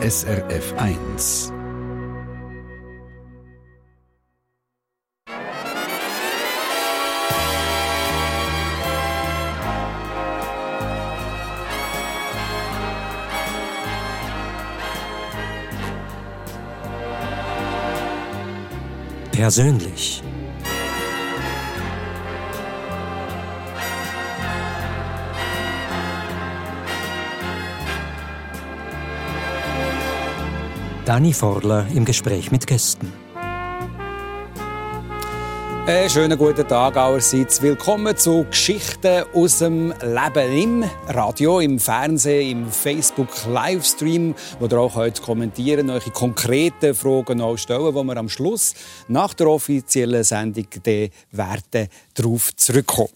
SRF 1. Persönlich. Dani Forler im Gespräch mit Gästen. Einen schönen guten Tag allerseits. Willkommen zu Geschichten aus dem Leben im Radio, im Fernsehen, im Facebook-Livestream, wo ihr auch heute kommentieren, euch konkrete Fragen auch stellen, wo wir am Schluss nach der offiziellen Sendung werden darauf zurückkommen.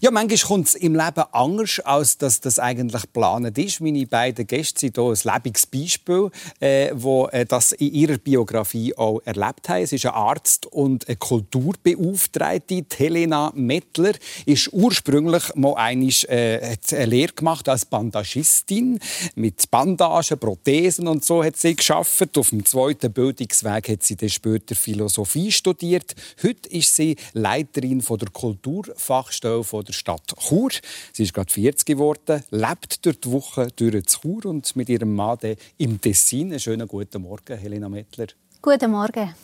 Ja, manchmal kommt es im Leben anders, als dass das eigentlich geplant ist. Meine beiden Gäste sind hier ein lebendiges Beispiel, äh, wo äh, das in ihrer Biografie auch erlebt haben. Es ist ein Arzt und eine Kulturbeauftragte. Helena Mettler ist ursprünglich mal einisch, äh, eine Lehre gemacht als Bandagistin. Mit Bandagen, Prothesen und so hat sie geschafft. Auf dem zweiten Bildungsweg hat sie dann später Philosophie studiert. Heute ist sie Leiterin von der Kulturfachstelle von der Stadt Chur. Sie ist gerade 40 geworden, lebt durch die Woche durch Chur und mit ihrem Mann im Tessin. Einen schönen guten Morgen, Helena Mettler. Guten Morgen.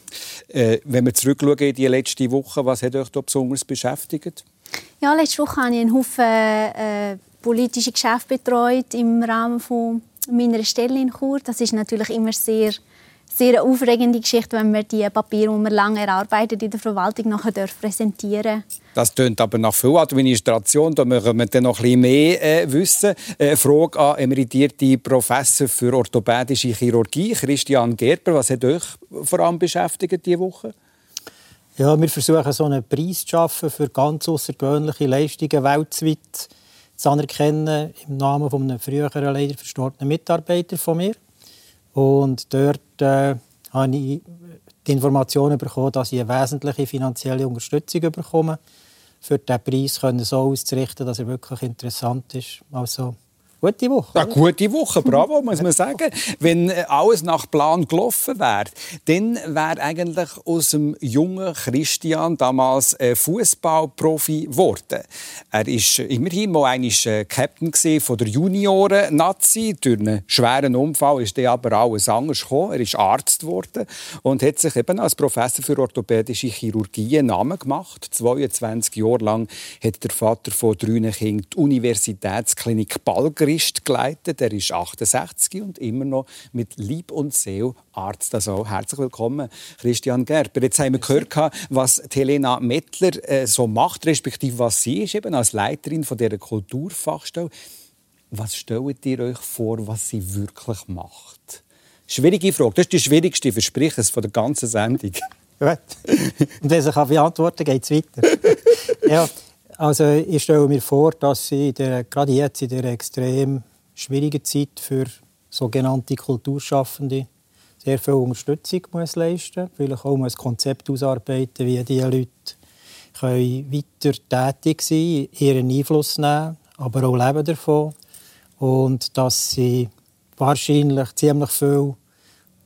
Äh, wenn wir zurückschauen in die letzte Woche, was hat euch da besonders beschäftigt? Ja, letzte Woche habe ich einen Haufen äh, politische Geschäfte betreut im Rahmen von meiner Stelle in Chur. Das ist natürlich immer sehr sehr aufregende Geschichte, wenn wir die Papiere, die wir lange erarbeitet in der Verwaltung, nachher präsentieren Das tönt aber nach viel Administration. Da müssen wir dann noch ein bisschen mehr äh, wissen. Äh, Frage an emeritierte Professor für orthopädische Chirurgie, Christian Gerber. Was hat euch vor allem beschäftigt diese Woche? Ja, wir versuchen, so einen Preis zu schaffen für ganz außergewöhnliche Leistungen weltweit zu anerkennen, im Namen eines früheren, leider verstorbenen Mitarbeiter von mir. Und dort äh, habe ich die Information bekommen, dass ich eine wesentliche finanzielle Unterstützung bekomme, für diesen Preis können so auszurichten, dass er wirklich interessant ist. Also, Gute Woche. Ja, gute Woche, bravo, muss man sagen. Wenn äh, alles nach Plan gelaufen wäre, dann wäre eigentlich aus dem jungen Christian damals Fußballprofi geworden. Er war immerhin mal einmal äh, Captain von der Junioren-Nazi. Durch einen schweren Unfall ist dann aber alles anders gekommen. Er ist Arzt geworden und hat sich eben als Professor für orthopädische Chirurgie einen Namen gemacht. 22 Jahre lang hat der Vater von drei Kindern die Universitätsklinik Balgeri Jurist geleitet. Er ist 68 und immer noch mit Lieb und Seele Arzt. Also herzlich willkommen, Christian Gerber. Jetzt haben wir gehört, was Helena Mettler äh, so macht, respektive was sie ist eben als Leiterin von dieser Kulturfachstelle. Was stellt ihr euch vor, was sie wirklich macht? Schwierige Frage. Das ist die schwierigste, verspreche es, von der ganzen Sendung. Gut. Und wenn ich beantworten kann, geht es weiter. ja, also ich stelle mir vor, dass sie der, gerade jetzt in der extrem schwierigen Zeit für sogenannte Kulturschaffende sehr viel Unterstützung muss leisten muss. Vielleicht auch ein Konzept ausarbeiten, wie diese Leute können weiter tätig sein ihren Einfluss nehmen, aber auch leben davon. Und dass sie wahrscheinlich ziemlich viele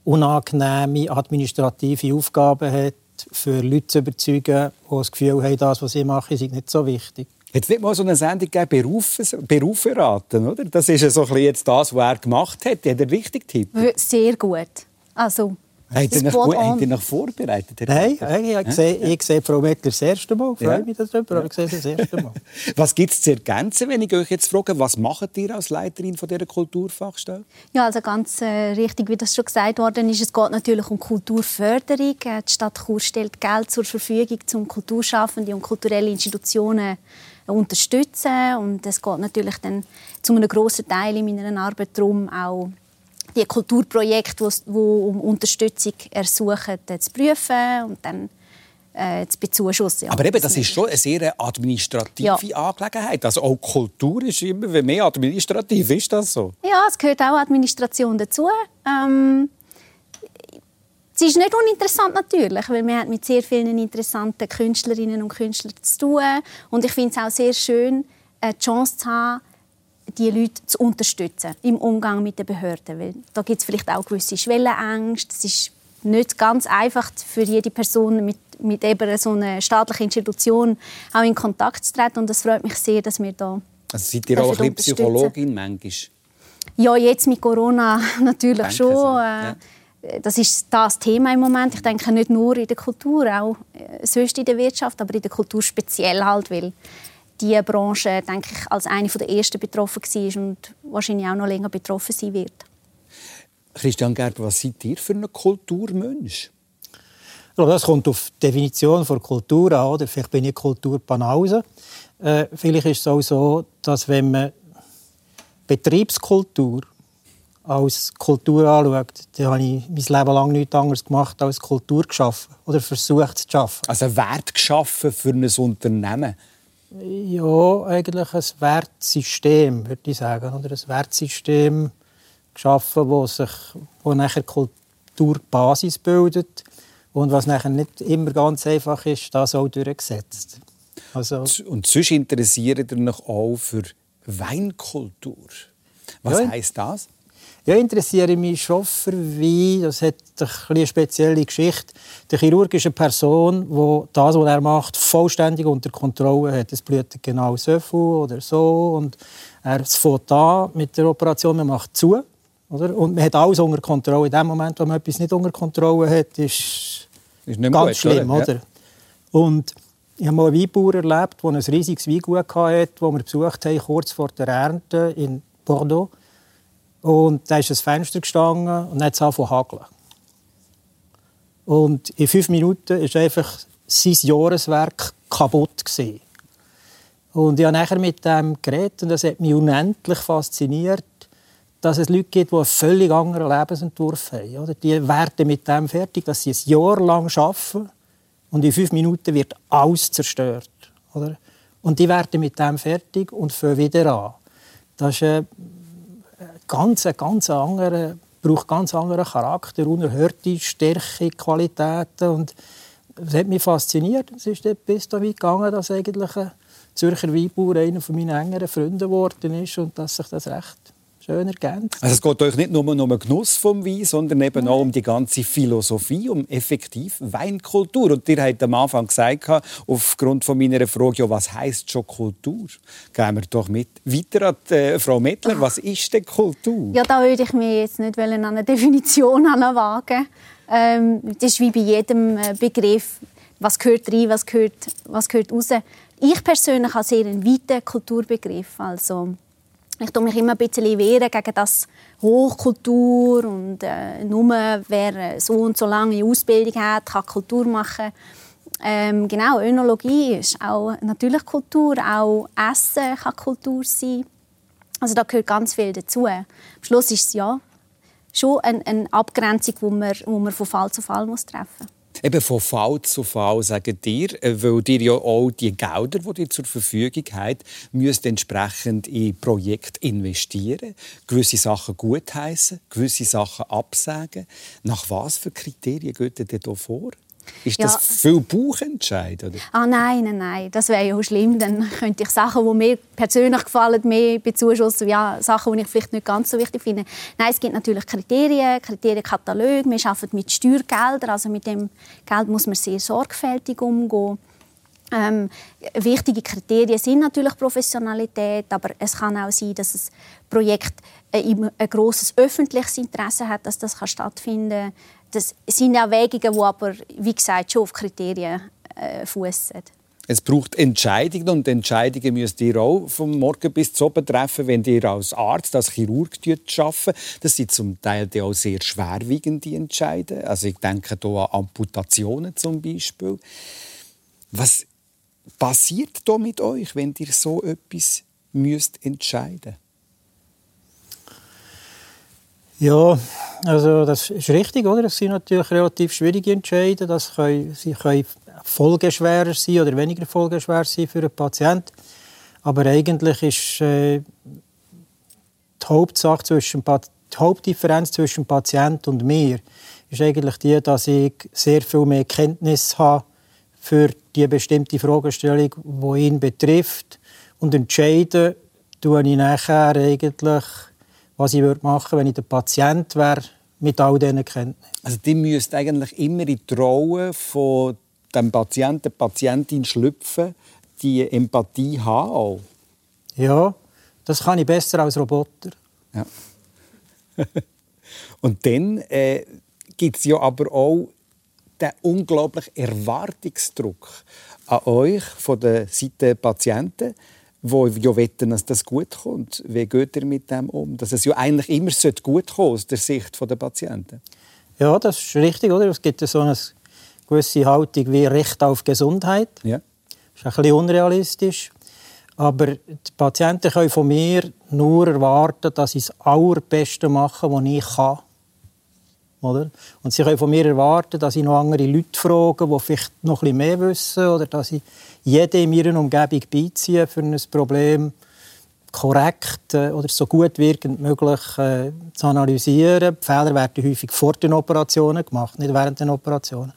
unangenehme administrative Aufgaben hat, für Leute zu überzeugen, die das Gefühl haben, das, was sie machen, ist nicht so wichtig. Jetzt wird mal so eine Sendung gegeben, Berufe, Berufe raten, oder? Das ist ja so ein bisschen jetzt das, was er gemacht hat. Hat er richtig Tipp? Sehr gut. Also, Habt ihr, noch vorbereitet? Nein, ich, ich, sehe, ich sehe Frau Mettler das erste Mal. Ich freue mich darüber, aber ich sehe sie das erste Mal. was gibt es zu ergänzen, wenn ich euch jetzt frage, was macht ihr als Leiterin von dieser Kulturfachstelle? Ja, also ganz äh, richtig, wie das schon gesagt worden ist, es geht natürlich um Kulturförderung. Äh, die Stadt Chur stellt Geld zur Verfügung, um Kulturschaffende und kulturelle Institutionen zu unterstützen. Und es geht natürlich dann zu einem grossen Teil in meiner Arbeit darum, auch die Kulturprojekte, die um Unterstützung ersuchen, zu prüfen und dann äh, zu bezuschussen. Aber eben, das ist schon eine sehr administrative ja. Angelegenheit. Also auch Kultur ist immer mehr administrativ. Ist das so? Ja, es gehört auch Administration dazu. Ähm, es ist nicht uninteressant natürlich, weil man hat mit sehr vielen interessanten Künstlerinnen und Künstlern zu tun. Und ich finde es auch sehr schön, eine Chance zu haben, die Leute zu unterstützen im Umgang mit den Behörden. Weil da gibt es vielleicht auch gewisse Schwellenängste. Es ist nicht ganz einfach für jede Person mit, mit eben so einer staatlichen Institution auch in Kontakt zu treten. Und es freut mich sehr, dass wir da also seid ihr auch ein bisschen Psychologin manchmal? Ja, jetzt mit Corona natürlich Denken schon. So, äh, ja. Das ist das Thema im Moment. Ich denke nicht nur in der Kultur, auch äh, sonst in der Wirtschaft, aber in der Kultur speziell halt, weil diese Branche, denke ich, als eine der ersten betroffen war und wahrscheinlich auch noch länger betroffen sein wird. Christian Gerber, was seid ihr für ein Kulturmensch? Das kommt auf die Definition von Kultur an. Oder? Vielleicht bin ich Kulturbanause. Äh, vielleicht ist es auch so, dass wenn man Betriebskultur als Kultur anschaut, dann habe ich mein Leben lang nichts anderes gemacht als Kultur geschaffen oder versucht zu schaffen. Also Wert geschaffen für ein Unternehmen? Ja, eigentlich ein Wertsystem, würde ich sagen. Oder ein Wertsystem geschaffen, wo sich wo nachher Kulturbasis bildet und was nachher nicht immer ganz einfach ist, das auch durchgesetzt. Also, und sonst interessiert ihr euch auch für Weinkultur. Was ja, heißt das? Ja, interessiere mich schon für Wein. Das hat eine spezielle Geschichte. Die chirurgische Person, die das, was er macht, vollständig unter Kontrolle hat. Es blutet genau so viel oder so. Und er fängt an mit der Operation, man macht zu. Oder? Und man hat alles unter Kontrolle. In dem Moment, wo man etwas nicht unter Kontrolle hat, ist, ist ganz gut, schlimm. Oder? Ja. Und ich habe mal einen Weinbauer erlebt, der ein riesiges Weingut hatte, das wir besucht haben, kurz vor der Ernte in Bordeaux. Und da ist ein Fenster gestanden und hat es angefangen hageln. Und in fünf Minuten war einfach sein Jahreswerk kaputt. Gewesen. Und ich habe nachher mit dem geredet und das hat mich unendlich fasziniert, dass es Leute gibt, die einen völlig anderen Lebensentwurf haben. Die werden mit dem fertig, dass sie ein Jahr lang arbeiten und in fünf Minuten wird alles zerstört. Und die werden mit dem fertig und fangen wieder an. Das ist ein ganz, ganz anderer, braucht ganz anderen Charakter, unerhörte Stärke, Qualitäten. Und das hat mich fasziniert. Es ist bis dahin gegangen, dass eigentlich ein Zürcher Weinbauer einer meiner engeren Freunde geworden ist und dass sich das recht schön ergänzt. Also es geht euch nicht nur um den Genuss vom Wein, sondern eben Nein. auch um die ganze Philosophie, um effektiv Weinkultur. Und ihr habt am Anfang gesagt, aufgrund von meiner Frage, ja, was heißt schon Kultur? Gehen wir doch mit weiter an die, äh, Frau Mettler. Was ist denn Kultur? Ja, da würde ich mir jetzt nicht an eine Definition wagen. Ähm, das ist wie bei jedem äh, Begriff. Was gehört rein, was gehört, was gehört raus? Ich persönlich habe sehr einen weiten Kulturbegriff. Also, ich tue mich immer ein bisschen wehren gegen das Hochkultur und äh, nur wer so und so lange Ausbildung hat, kann Kultur machen. Ähm, genau, Önologie ist auch natürlich Kultur, auch Essen kann Kultur sein. Also da gehört ganz viel dazu. Am Schluss ist es ja schon eine, eine Abgrenzung, die man, man von Fall zu Fall muss treffen muss. Eben von Fall zu Fall, sagen dir, äh, weil dir ja auch die Gelder, die dir zur Verfügung habt, müsst entsprechend in Projekte investieren, gewisse Sachen gutheißen, gewisse Sachen absagen. Nach was für Kriterien geht ihr denn vor? Ist das ja. viel Bauchentscheid? Oder? Ah, nein, nein, nein. Das wäre ja schlimm. Dann könnte ich Sachen, die mir persönlich gefallen, mehr bezuschussen. Ja, Sachen, die ich vielleicht nicht ganz so wichtig finde. Nein, es gibt natürlich Kriterien, Kriterienkatalog. Wir arbeiten mit Steuergeldern. Also mit dem Geld muss man sehr sorgfältig umgehen. Ähm, wichtige Kriterien sind natürlich Professionalität, aber es kann auch sein, dass ein Projekt ein, ein grosses öffentliches Interesse hat, dass das stattfinden kann das sind Erwägungen, die aber, wie gesagt, schon auf Kriterien äh, fußen. Es braucht Entscheidungen und Entscheidungen müsst ihr auch vom Morgen bis zum Abend treffen, wenn ihr als Arzt, als Chirurg arbeiten. Das sind zum Teil auch sehr schwerwiegende Entscheidungen. Also ich denke hier an Amputationen zum Beispiel. Was passiert da mit euch, wenn ihr so etwas müsst entscheiden müsst? Ja, also das ist richtig, oder? Das sind natürlich relativ schwierige Entscheidungen. Das können, sie können folgeschwerer sein oder weniger folgeschwer sein für einen Patienten. Aber eigentlich ist äh, die Hauptsache zwischen die Hauptdifferenz zwischen Patient und mir ist eigentlich die, dass ich sehr viel mehr Kenntnis habe für die bestimmte Fragestellung, die ihn betrifft und entscheide tue ich nachher eigentlich, was ich würde machen, wenn ich der Patient wäre, mit all diesen Kenntnissen. Also die müsst eigentlich immer in die Rolle von dem Patienten, der Patientin schlüpfen, die Empathie haben auch. Ja, das kann ich besser als Roboter. Ja. Und dann äh, gibt es ja aber auch den unglaublichen Erwartungsdruck an euch von der Seite der Patienten, die ja wetten, dass das gut kommt. Wie geht ihr mit dem um? Dass es ja eigentlich immer gut kommen aus der Sicht der Patienten. Ja, das ist richtig, oder? Es gibt so eine gewisse Haltung wie Recht auf Gesundheit. Ja. Das ist ein bisschen unrealistisch. Aber die Patienten können von mir nur erwarten, dass ich das Allerbeste mache, was ich kann. Oder? Und sie können von mir erwarten, dass ich noch andere Leute frage, die vielleicht noch ein bisschen mehr wissen. Oder dass ich jede in meiner Umgebung beiziehe, für ein Problem korrekt äh, oder so gut wirkend möglich äh, zu analysieren. Die Fehler werden häufig vor den Operationen gemacht, nicht während den Operationen.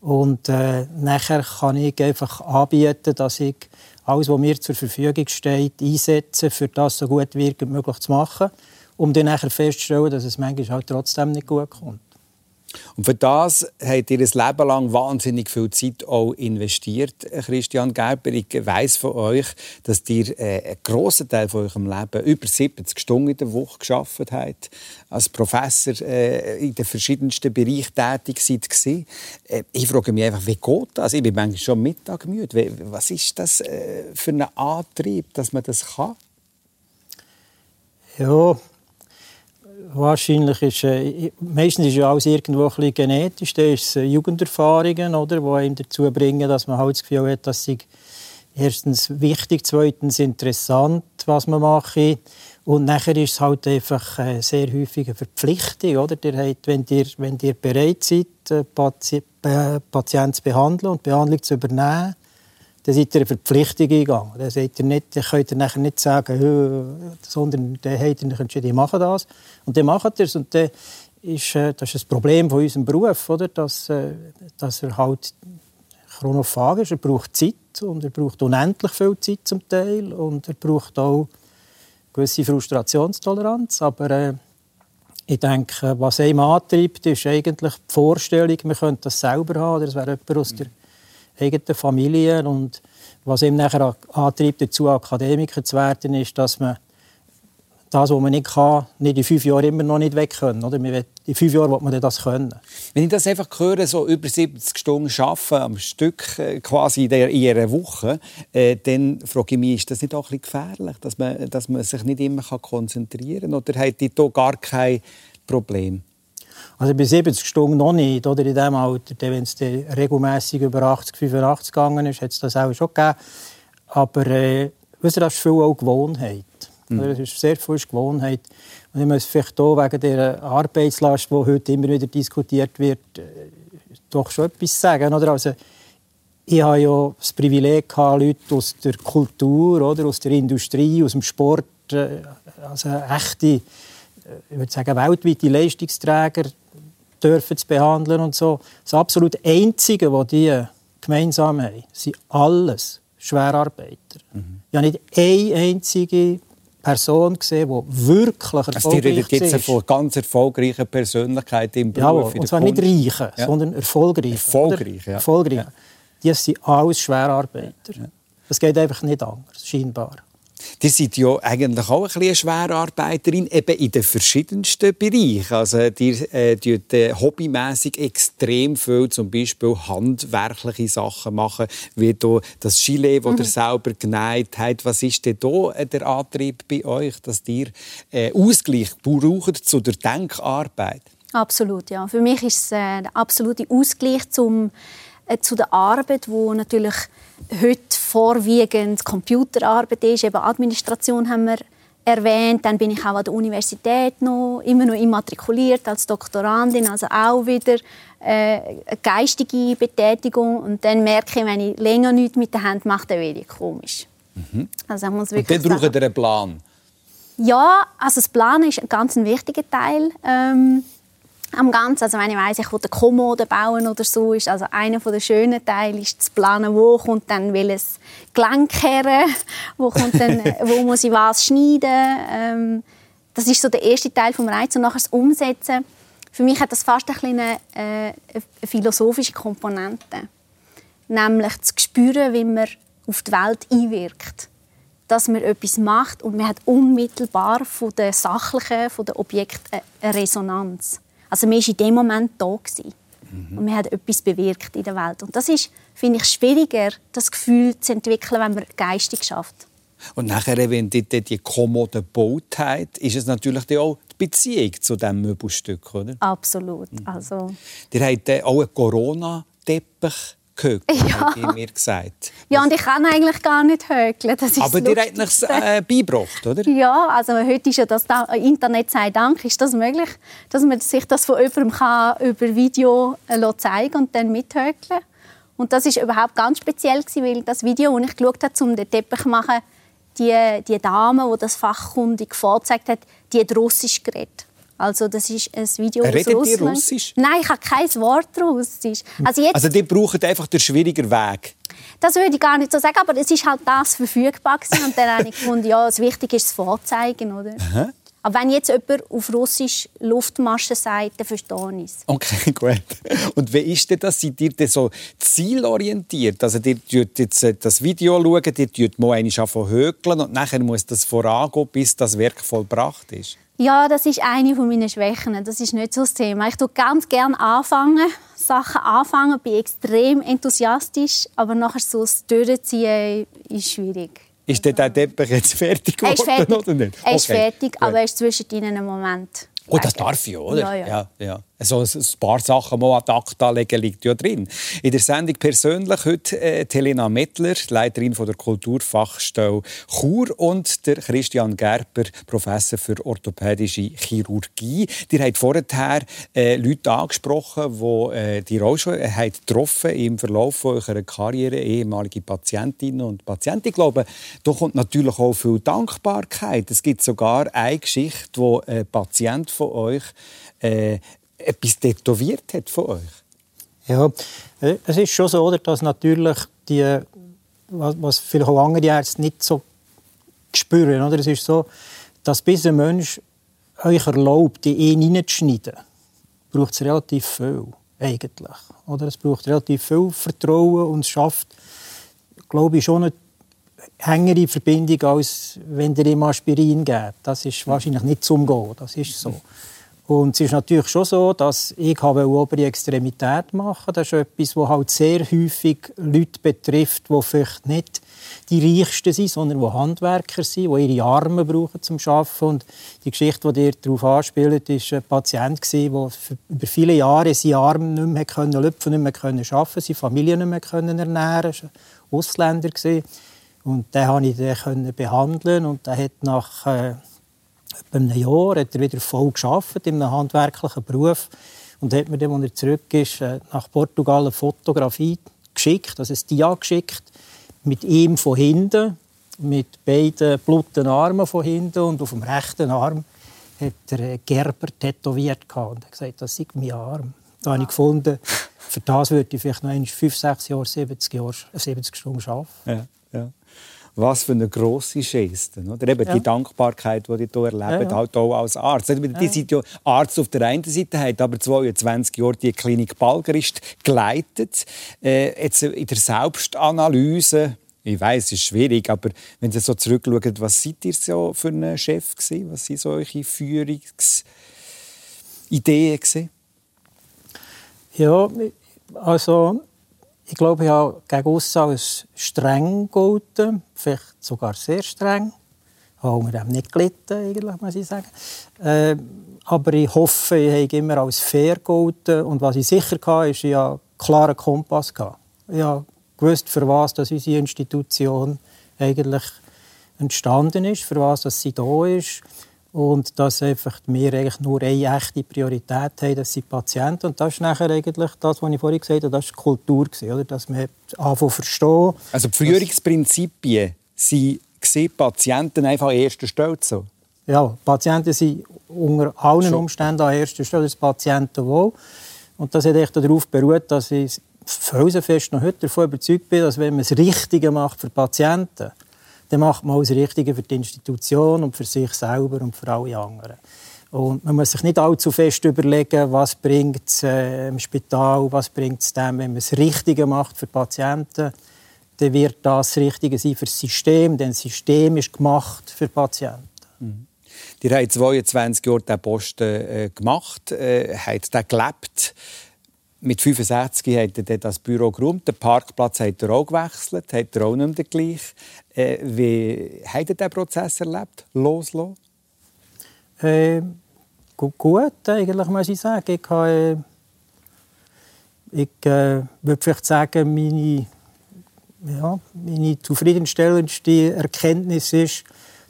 Und äh, nachher kann ich einfach anbieten, dass ich alles, was mir zur Verfügung steht, einsetze, für das so gut wie möglich zu machen, um dann nachher festzustellen, dass es manchmal halt trotzdem nicht gut kommt. Und für das habt ihr ein Leben lang wahnsinnig viel Zeit auch investiert, Christian Gerber. Ich weiss von euch, dass ihr äh, einen grossen Teil von eurem Leben über 70 Stunden in der Woche geschafft habt, als Professor äh, in den verschiedensten Bereichen tätig seid. Äh, ich frage mich einfach, wie geht das? Ich bin manchmal schon Mittag müde. Was ist das für ein Antrieb, dass man das kann? Ja, wahrscheinlich ist, äh, meistens ist ja alles irgendwo ein bisschen genetisch. Da ist es äh, Jugenderfahrungen, oder, die einem dazu bringen, dass man halt das Gefühl hat, dass sie erstens wichtig, zweitens interessant, was man macht. Und nachher ist es halt einfach äh, sehr häufig eine Verpflichtung, oder? Ihr habt, wenn, ihr, wenn ihr bereit seid, äh, Pati äh, Patienten zu behandeln und Behandlung zu übernehmen, dann seid ihr eine Verpflichtung eingegangen. Dann, seid ihr nicht, dann könnt ihr nachher nicht sagen, sondern dann habt ihr entschieden, ich mache das. Und dann macht ihr es. Und dann ist, äh, das ist ein Problem von unserem Beruf, oder? Dass, äh, dass er halt chronophag ist. Er braucht Zeit und er braucht unendlich viel Zeit zum Teil. Und er braucht auch gewisse Frustrationstoleranz. Aber äh, ich denke, was einem antreibt, ist eigentlich die Vorstellung, man könnte das selber haben. Oder es wäre jemand aus der eigenen Familie. Und was ihm nachher antreibt, dazu Akademiker zu werden, ist, dass man das, was man nicht kann, nicht in fünf Jahren immer noch nicht weg können. Oder? In fünf Jahren wird man das können. Wenn ich das einfach höre, so über 70 Stunden arbeiten am Stück äh, quasi in, einer Woche, äh, dann frage ich mich, ist das nicht auch ein bisschen gefährlich, dass man, dass man sich nicht immer konzentrieren kann? Oder hat die da gar kein Problem? Also bei 70 Stunden noch nicht, oder in dem Alter. Wenn es regelmäßig über 80, 85 gegangen ist, hat es das auch schon gegeben. Aber äh, das ist viel auch Gewohnheit. Mhm. Das ist sehr viel Gewohnheit. Und ich muss vielleicht hier wegen der Arbeitslast, die heute immer wieder diskutiert wird, äh, doch schon etwas sagen. Oder? Also, ich habe ja das Privileg, gehabt, Leute aus der Kultur, oder? aus der Industrie, aus dem Sport, äh, also echte ich würde sagen, weltweite Leistungsträger dürfen zu behandeln und so. Das absolut Einzige, was die gemeinsam haben, sind alles Schwerarbeiter. Mhm. Ich habe nicht eine einzige Person gesehen, die wirklich erfolgreich also die redet jetzt von ganz erfolgreichen Persönlichkeiten im Beruf. Ja, und zwar nicht reiche, ja. sondern erfolgreiche. Erfolgreich, ja. erfolgreich. Ja. Die sind alles Schwerarbeiter. Es geht einfach nicht anders, scheinbar. Die sind ja eigentlich auch ein eine Schwerarbeiterin, eben in den verschiedensten Bereichen. Also die äh, äh, hobbymäßig extrem viel, zum Beispiel handwerkliche Sachen machen, wie da das Gilet, das mhm. ihr selber genäht habt. Was ist denn da äh, der Antrieb bei euch, dass ihr äh, Ausgleich braucht zu der Denkarbeit? Absolut, ja. Für mich ist es äh, der absolute Ausgleich zum, äh, zu der Arbeit, wo natürlich heute vorwiegend Computerarbeit ist. Eben Administration haben wir erwähnt. Dann bin ich auch an der Universität noch, immer noch immatrikuliert als Doktorandin, also auch wieder äh, eine geistige Betätigung. Und dann merke ich, wenn ich länger nichts mit der Hand mache, dann werde ich komisch. Mhm. Also ich muss wirklich Und dann braucht ihr einen Plan? Ja, also das Planen ist ein ganz wichtiger Teil. Ähm, am Ganzen. Also wenn ich weiss, ich will eine Kommode bauen oder so, ist also einer der schönen Teile ist zu planen, wo kommt dann welches Gelenk her, wo, kommt dann, wo muss ich was schneiden. Ähm, das ist so der erste Teil vom Reiz und nachher das Umsetzen. Für mich hat das fast ein eine, äh, eine philosophische Komponente, nämlich zu spüren, wie man auf die Welt einwirkt dass man etwas macht und man hat unmittelbar von der sachlichen, von der Objekt eine Resonanz. Also man war in dem Moment da mhm. und man hat etwas bewirkt in der Welt. Und das ist, finde ich, schwieriger, das Gefühl zu entwickeln, wenn man geistig schafft. Und nachher, wenn die, die, die Kommode gebaut hat, ist es natürlich auch die Beziehung zu diesem Möbelstück, oder? Absolut. Mhm. Also... Ihr habt auch einen Corona-Teppich gehökelt, ja. hat mir gesagt. Ja, und ich kann eigentlich gar nicht hökeln. Das ist Aber dir hat es äh, beigebracht, oder? Ja, also heute ist ja das Internet sei Dank, ist das möglich, dass man sich das von jemandem kann über Video äh, zeigen und dann mithökeln. Und das ist überhaupt ganz speziell weil das Video, das ich geschaut habe, um den Teppich zu machen, die, die Dame, die das fachkundig vorgezeigt hat, die hat Russisch geredet. Also das ist ein Video Redet aus Russland. Russisch? Nein, ich habe kein Wort Russisch. Also, jetzt, also die brauchen einfach den schwierigen Weg? Das würde ich gar nicht so sagen, aber es ist halt das verfügbar gewesen. und dann habe ich gefunden, ja, das Wichtige ist das Vorzeigen, oder? Aha. Aber wenn jetzt jemand auf Russisch Luftmasche sagt, dann verstehe ich es. Okay, gut. Und wie ist denn das? Seid ihr so zielorientiert? Also ihr schaut jetzt äh, das Video, schauen, ihr schaut mal einmal hökeln und nachher muss das vorangehen, bis das Werk vollbracht ist? Ja, das ist eine meiner Schwächen. Das ist nicht so das Thema. Ich tue ganz gerne anfangen, Sachen anfangen, bin extrem enthusiastisch, aber nachher so das Durchziehen ist schwierig. Ist der Teppich jetzt fertig geworden er fertig. oder nicht? Er ist okay. fertig, aber er ist zwischen ihnen einen Moment. Oh, das darf ich, oder? Ja, ja. ja, ja. So ein paar Sachen mal an Takt legen liegt ja drin. In der Sendung persönlich heute äh, Helena Mettler, Leiterin von der Kulturfachstelle Chur und der Christian Gerber, Professor für orthopädische Chirurgie. Ihr habt vorher äh, Leute angesprochen, die äh, die auch schon äh, getroffen im Verlauf eurer Karriere, ehemalige Patientinnen und Patienten. Ich glaube, da kommt natürlich auch viel Dankbarkeit. Es gibt sogar eine Geschichte, wo ein Patient von euch äh, etwas tätowiert hat von euch? Ja, äh, es ist schon so, dass natürlich die, was vielleicht auch andere Ärzte nicht so spüren, oder? es ist so, dass bis ein Mensch euch erlaubt, die ihn hineinzuschneiden, braucht es relativ viel, eigentlich. Oder? Es braucht relativ viel Vertrauen und es schafft, glaube ich, schon eine engere Verbindung, als wenn ihr ihm Aspirin gibt. Das ist wahrscheinlich nicht zum Gehen, das ist so. Und es ist natürlich schon so, dass ich habe obere Extremität machen. Das ist etwas, was halt sehr häufig Leute betrifft, die vielleicht nicht die Reichsten sind, sondern die Handwerker sind, die ihre Arme brauchen zum Arbeiten. Und die Geschichte, die ihr darauf anspielt, ist ein Patient, der über viele Jahre seine Arme nicht mehr können lüpfen, nicht mehr können arbeiten, seine Familie nicht mehr können ernähren. Er war ein Ausländer und den konnte ich dann behandeln und der hat nach äh, etwa einem Jahr hat er wieder voll geschafft in einem handwerklichen Beruf und hat mir dann, als er zurück ist, äh, nach Portugal eine Fotografie geschickt, also ein Dia geschickt, mit ihm von hinten, mit beiden blutigen Armen von hinten und auf dem rechten Arm hat er äh, Gerber tätowiert und er hat gesagt, das ist mein Arm. Da habe ich gefunden, für das würde ich vielleicht noch 5, 6 Jahre, 70, Jahre, 70 Stunden arbeiten. Ja was für eine grosse Geste. Oder? Eben ja. die Dankbarkeit, die ihr hier ja, halt auch als Arzt. Die sind ja Arzt auf der einen Seite, hat aber 22 Jahre die Klinik Balgerist geleitet. Äh, jetzt in der Selbstanalyse, ich weiß, es ist schwierig, aber wenn Sie so zurückschauen, was seid ihr so für ein Chef gewesen? Was sind so eure Führungsideen gewesen? Ja, also ich glaube, ich habe gegen aussen als streng gelten, vielleicht sogar sehr streng. Ich habe dem nicht gelitten, eigentlich, muss ich sagen. Äh, aber ich hoffe, ich habe immer als fair gelten. Und was ich sicher hatte, ist, ich einen klaren Kompass. Ich habe gewusst, für was dass unsere Institution eigentlich entstanden ist, für was dass sie da ist und dass einfach wir eigentlich nur eine echte Priorität haben, das sind Patienten. Und das ist nachher eigentlich das, was ich vorhin gesagt habe, das ist Kultur, oder? dass man anfangen verstehen. Also die Führungsprinzipien sind Patienten einfach an erster Stelle so? ja, Patienten sind unter allen Schon. Umständen an erster Stelle das Patientenwohl. Und das hat echt darauf beruht, dass ich felsenfest noch heute davon überzeugt bin, dass wenn man das Richtige macht für Patienten, dann macht man das Richtige für die Institution und für sich selber und für alle anderen. Und man muss sich nicht allzu fest überlegen, was bringt es äh, im Spital, was bringt es dem, wenn man das Richtige macht für Patienten, dann wird das das Richtige sein für das System, denn das System ist gemacht für Patienten. Mhm. Die haben 22 Jahre diesen Posten äh, gemacht, äh, haben den gelebt. Mit 65 hat er das Büro geräumt. Den Parkplatz hat er auch gewechselt, hat er auch nicht mehr gleich. Äh, wie hat er diesen Prozess erlebt? Loslassen? Äh, gut, eigentlich, muss ich sagen. Ich, äh, ich äh, würde vielleicht sagen, meine, ja, meine zufriedenstellendste Erkenntnis ist,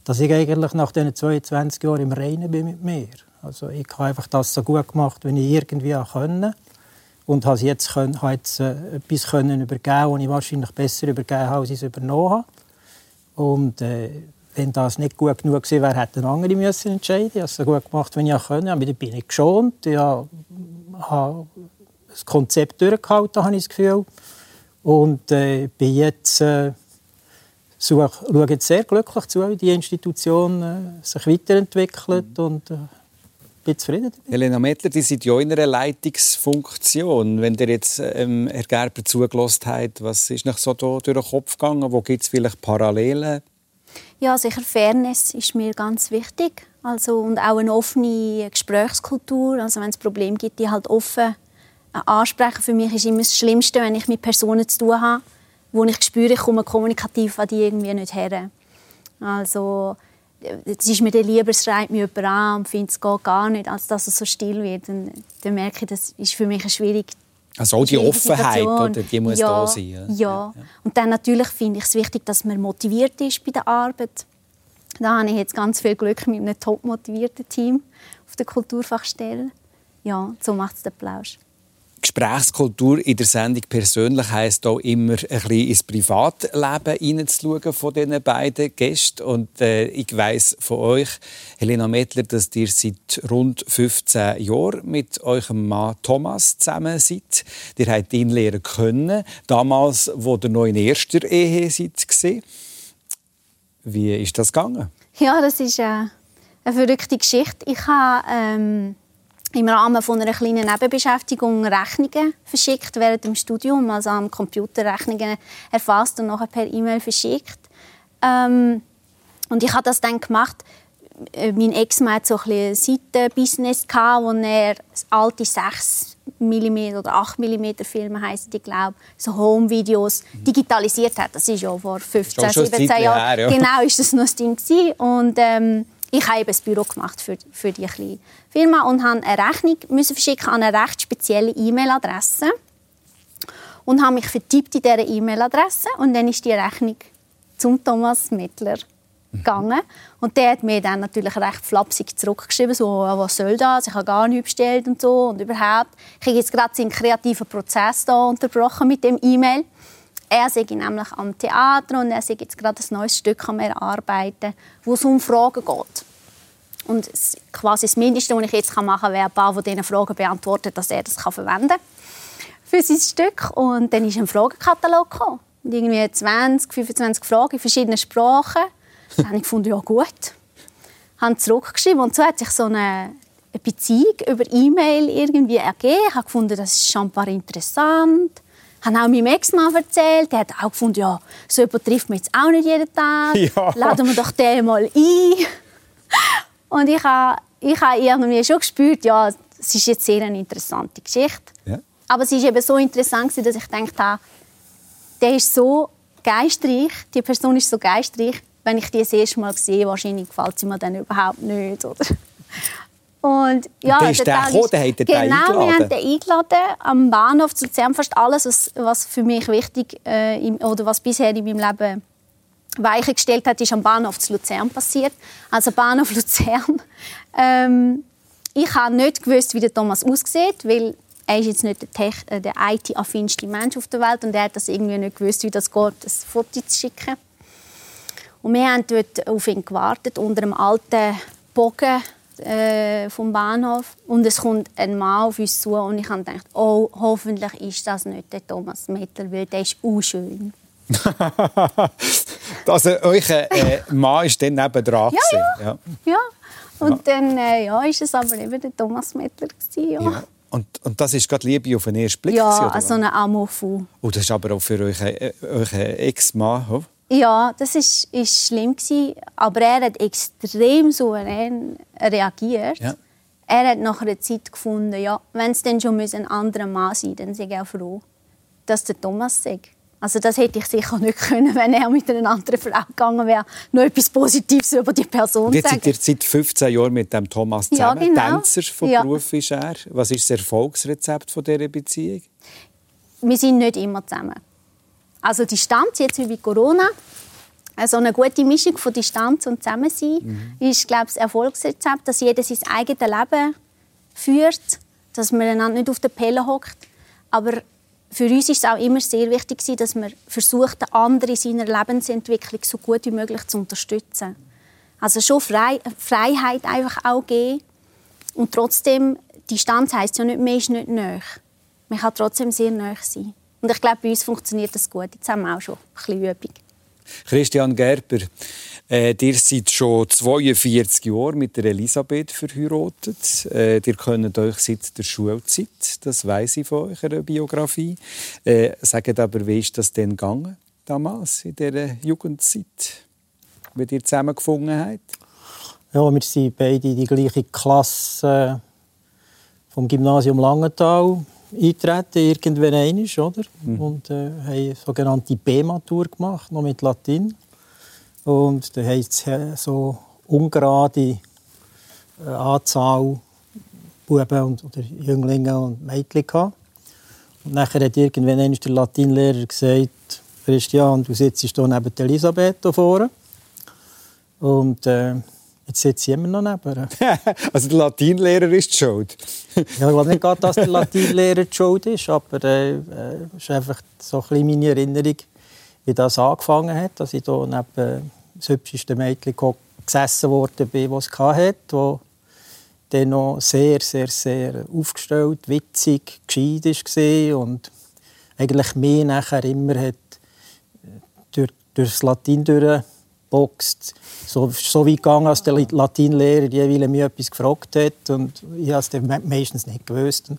dass ich eigentlich nach diesen 22 Jahren im Reinen bin mit mir. Also ich habe einfach das so gut gemacht, wie ich irgendwie konnte. Und habe jetzt, können, habe jetzt äh, etwas können übergeben, das ich wahrscheinlich besser übergeben habe, als ich es übernommen habe. Und äh, wenn das nicht gut genug gewesen wäre, hätten andere müssen entscheiden. Ich habe es so gut gemacht, wie ich konnte. Aber ich bin nicht geschont. Ich habe das Konzept durchgehalten, habe ich das Gefühl. Und äh, bin jetzt... Äh, schaue jetzt sehr glücklich zu, wie die Institution äh, sich weiterentwickelt mhm. und äh, bin zufrieden damit. Helena Mettler, die sind ja in einer Leitungsfunktion. Wenn ihr jetzt ähm, Herr Gerber zugelassen habt, was ist noch so durch den Kopf gegangen? Wo gibt es vielleicht Parallelen? Ja, sicher Fairness ist mir ganz wichtig. Also, und auch eine offene Gesprächskultur. Also wenn es Probleme gibt, die halt offen äh, ansprechen. Für mich ist immer das Schlimmste, wenn ich mit Personen zu tun habe, wo ich spüre, ich komme kommunikativ an die irgendwie nicht her. Also es ist mir dann lieber, es schreit mir jemand an und findet, es geht gar nicht, als dass es so still wird. Dann, dann merke ich, das ist für mich eine schwierige also auch die Offenheit, oder, die muss ja, da sein. Ja. ja. Und dann natürlich finde ich es wichtig, dass man motiviert ist bei der Arbeit. Da habe ich jetzt ganz viel Glück mit einem top motivierten Team auf der Kulturfachstelle. Ja, so macht es den Plausch. Gesprächskultur in der Sendung persönlich heisst auch immer ein bisschen ins Privatleben hineinzuschauen von diesen beiden Gästen. Und äh, ich weiß von euch, Helena Mettler, dass ihr seit rund 15 Jahren mit eurem Mann Thomas zusammen seid. Ihr habt ihn lernen können, damals, wo ihr noch in erster Ehe seid. Wie ist das gegangen? Ja, das ist äh, eine verrückte Geschichte. Ich habe ähm im Rahmen von einer kleinen Nebenbeschäftigung Rechnungen verschickt während dem Studium, also am Computer Rechnungen erfasst und nachher per E-Mail verschickt. Ähm, und ich habe das dann gemacht. Äh, mein Ex-Mann hatte so ein Seitenbusiness, wo er alte 6 mm oder 8 mm Filme heißen die glaube so Home-Videos digitalisiert hat. Das ist ja vor 15, 17 Jahren. Ja. Genau, ist das noch das Ding und ähm, ich habe ein Büro gemacht für, für die kleine Firma und habe eine Rechnung müssen verschicken an eine recht spezielle E-Mail-Adresse und habe mich vertippt in dieser E-Mail-Adresse und dann ist die Rechnung zum Thomas Mittler gegangen. Und der hat mir dann natürlich recht flapsig zurückgeschrieben, so was soll das, ich habe gar nichts bestellt und so und überhaupt. Ich habe jetzt gerade seinen kreativen Prozess da unterbrochen mit dem E-Mail er sei nämlich am Theater und er sei jetzt gerade ein neues Stück am Erarbeiten, wo es um Fragen geht. Und quasi das Mindeste, was ich jetzt machen kann, wäre ein paar von diesen Fragen beantworten, dass er das verwenden kann für sein Stück. Und dann ist ein Fragenkatalog gekommen. Und irgendwie 20, 25 Fragen in verschiedenen Sprachen. Dann habe ich gefunden, ja gut. Habe zurückgeschrieben und so hat sich so eine Beziehung über E-Mail irgendwie ergeben. Ich habe gefunden, das ist schon ein paar interessant habe auch meinem Ex-Mann erzählt. Der hat auch gefunden, ja, so jemand trifft man jetzt auch nicht jeden Tag. Ja. Laden wir doch den mal ein. Und ich habe, ich habe irgendwie schon gespürt, ja, es ist jetzt sehr eine interessante Geschichte. Ja. Aber es war eben so interessant, dass ich gedacht habe, der ist so geistreich, die Person ist so geistreich, wenn ich die das erste Mal sehe, wahrscheinlich gefällt sie mir dann überhaupt nicht. Oder? Und ja, der ist der, der gekommen, der hat den Genau, eingeladen. wir haben den eingeladen am Bahnhof zu Luzern. Fast alles, was, was für mich wichtig äh, im, oder was bisher in meinem Leben Weiche gestellt hat, ist am Bahnhof zu Luzern passiert. Also Bahnhof Luzern. Ähm, ich habe nicht gewusst, wie der Thomas aussieht, weil er ist jetzt nicht der, äh, der IT-affinste Mensch auf der Welt und er hat das irgendwie nicht gewusst, wie das geht, ein Foto zu schicken. Und wir haben dort auf ihn gewartet unter einem alten Bogen äh, vom Bahnhof und es kommt ein Mann auf uns zu und ich habe gedacht, oh, hoffentlich ist das nicht der Thomas Mettler, weil der ist unschön. also euer äh, Mann ist dann nebendran. Ja, ja. ja. ja. Und dann äh, ja, ist es aber eben der Thomas Mettler. Gewesen, ja. ja. Und, und das ist gerade Liebe auf den ersten Blick? Ja, gewesen, also ein Amour fou. Oh, das ist aber auch für euren, äh, euren Ex-Mann, oder? Ja, das ist, ist schlimm gewesen, aber er hat extrem souverän reagiert. Ja. Er hat nach einer Zeit gefunden, ja, wenn es dann schon ein anderer Mann sein dann sei ich auch froh, dass der Thomas sagt. Also das hätte ich sicher nicht können, wenn er mit einer anderen Frau gegangen wäre, nur etwas Positives über die Person sagen. Jetzt seid ihr seit 15 Jahren mit dem Thomas zusammen. Ja, genau. Tänzer von ja. Beruf ist er. Was ist das Erfolgsrezept von dieser Beziehung? Wir sind nicht immer zusammen. Also Distanz, jetzt wie bei Corona, also eine gute Mischung von Distanz und Zusammensein mhm. ist, glaube ich, das Erfolgsrezept, dass jeder sein eigenes Leben führt, dass man einander nicht auf der Pelle hockt. Aber für uns ist es auch immer sehr wichtig, dass man versucht, den anderen in seiner Lebensentwicklung so gut wie möglich zu unterstützen. Also schon Frei Freiheit einfach auch geben. Und trotzdem, Distanz heisst ja nicht, man ist nicht nahe. Man kann trotzdem sehr nahe sein. Und ich glaube, bei uns funktioniert das gut. Jetzt haben wir auch schon ein bisschen Übung. Christian Gerber, äh, ihr seid schon 42 Jahre mit der Elisabeth verheiratet. Äh, ihr kennt euch seit der Schulzeit, das weiß ich von eurer Biografie. Äh, sagt aber, wie ist das denn gegangen damals in dieser Jugendzeit, wie ihr zusammengefunden habt? Ja, wir sind beide in die gleiche Klasse vom Gymnasium Langenthal eintreten, irgendwann einmal, oder? Mhm. Und äh, haben eine sogenannte B-Matur gemacht, noch mit Latin. Und da heisst es so ungerade äh, Anzahl Buben und, oder Jünglinge und Mädchen gehabt. Und nachher hat irgendwann einmal der Latinlehrer gesagt, Christian, du sitzt hier neben Elisabeth vorne. Und äh, Jetzt sitze ich immer noch neben Also der Latinlehrer ist die Schuld? ja, ich glaube nicht gerade, dass der Latinlehrer die Schuld ist, aber äh, äh, ist einfach so ein bisschen meine Erinnerung, wie das angefangen hat, dass ich hier neben das hübscheste Mädchen gesessen worden bin, das es hatte, wo dann noch sehr, sehr, sehr aufgestellt, witzig, gescheit war und eigentlich mehr nachher immer hat durch, durch das Latin durch geboxt. So, so weit gegangen, als der Latinlehrer jeweils mir etwas gefragt hat und ich habe es meistens nicht gewusst. Und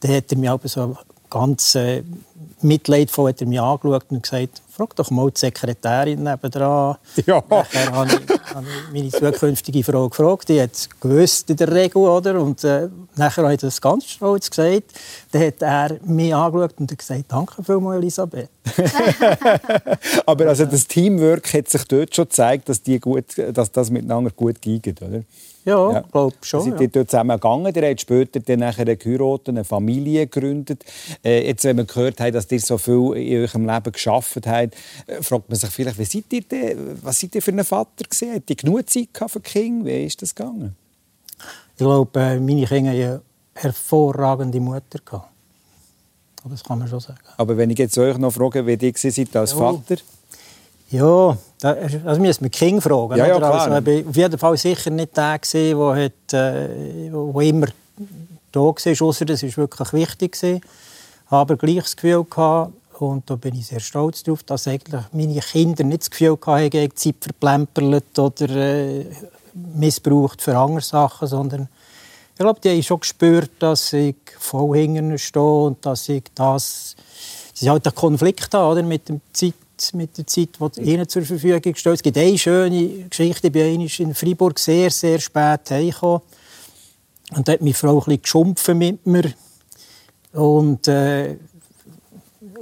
dann hat er mich aber so ganz äh, mitleidvoll hat er mich angeschaut und gesagt, frag doch mal die Sekretärin nebenan. Ja. Nachher habe ich, habe ich meine zukünftige Frau gefragt, die hat es gewusst in der Regel, oder? Und äh, nachher habe ich das ganz stolz gesagt. Dann hat er mich angeschaut und gesagt, danke vielmals, Elisabeth. Aber also das Teamwork hat sich dort schon gezeigt, dass, die gut, dass das miteinander gut geht, oder? Ja, ja. glaube schon. Sie sind ja. dort zusammen gegangen. Ihr habt später dann nachher geheiratet, eine Familie gegründet. Äh, jetzt, wenn wir gehört haben, dass ihr so viel in eurem Leben geschafft habt, äh, fragt man sich vielleicht, wie seid ihr denn, was seid ihr für ein Vater gewesen? Habt ihr genug Zeit für Kinder? Wie ist das gegangen? Ich glaube, äh, meine Kinder hatten eine hervorragende Mutter. Das kann man schon sagen. Aber wenn ich jetzt euch noch frage, wie ihr seid als ja. Vater? Ja, das müssen wir King fragen. Ja, ja, klar. Also, ich war auf jeden Fall sicher nicht der, der, hat, äh, wo immer da war, außer das war wirklich wichtig. Ich habe gleich das Gefühl gehabt, und da bin ich sehr stolz darauf, dass eigentlich meine Kinder nicht das Gefühl hatten, gegen Zeit verplempert oder äh, missbraucht für andere Sachen, sondern ich glaube, die haben schon gespürt, dass ich voll hinter stehe und dass ich das... Es ist halt ein Konflikt da, oder, mit der Zeit, mit der Zeit, die ihnen zur Verfügung steht. Es gibt eine schöne Geschichte. Ich bin in Freiburg sehr, sehr spät heimgekommen. Und da hat meine Frau ein bisschen geschumpfen mit mir. Und, äh,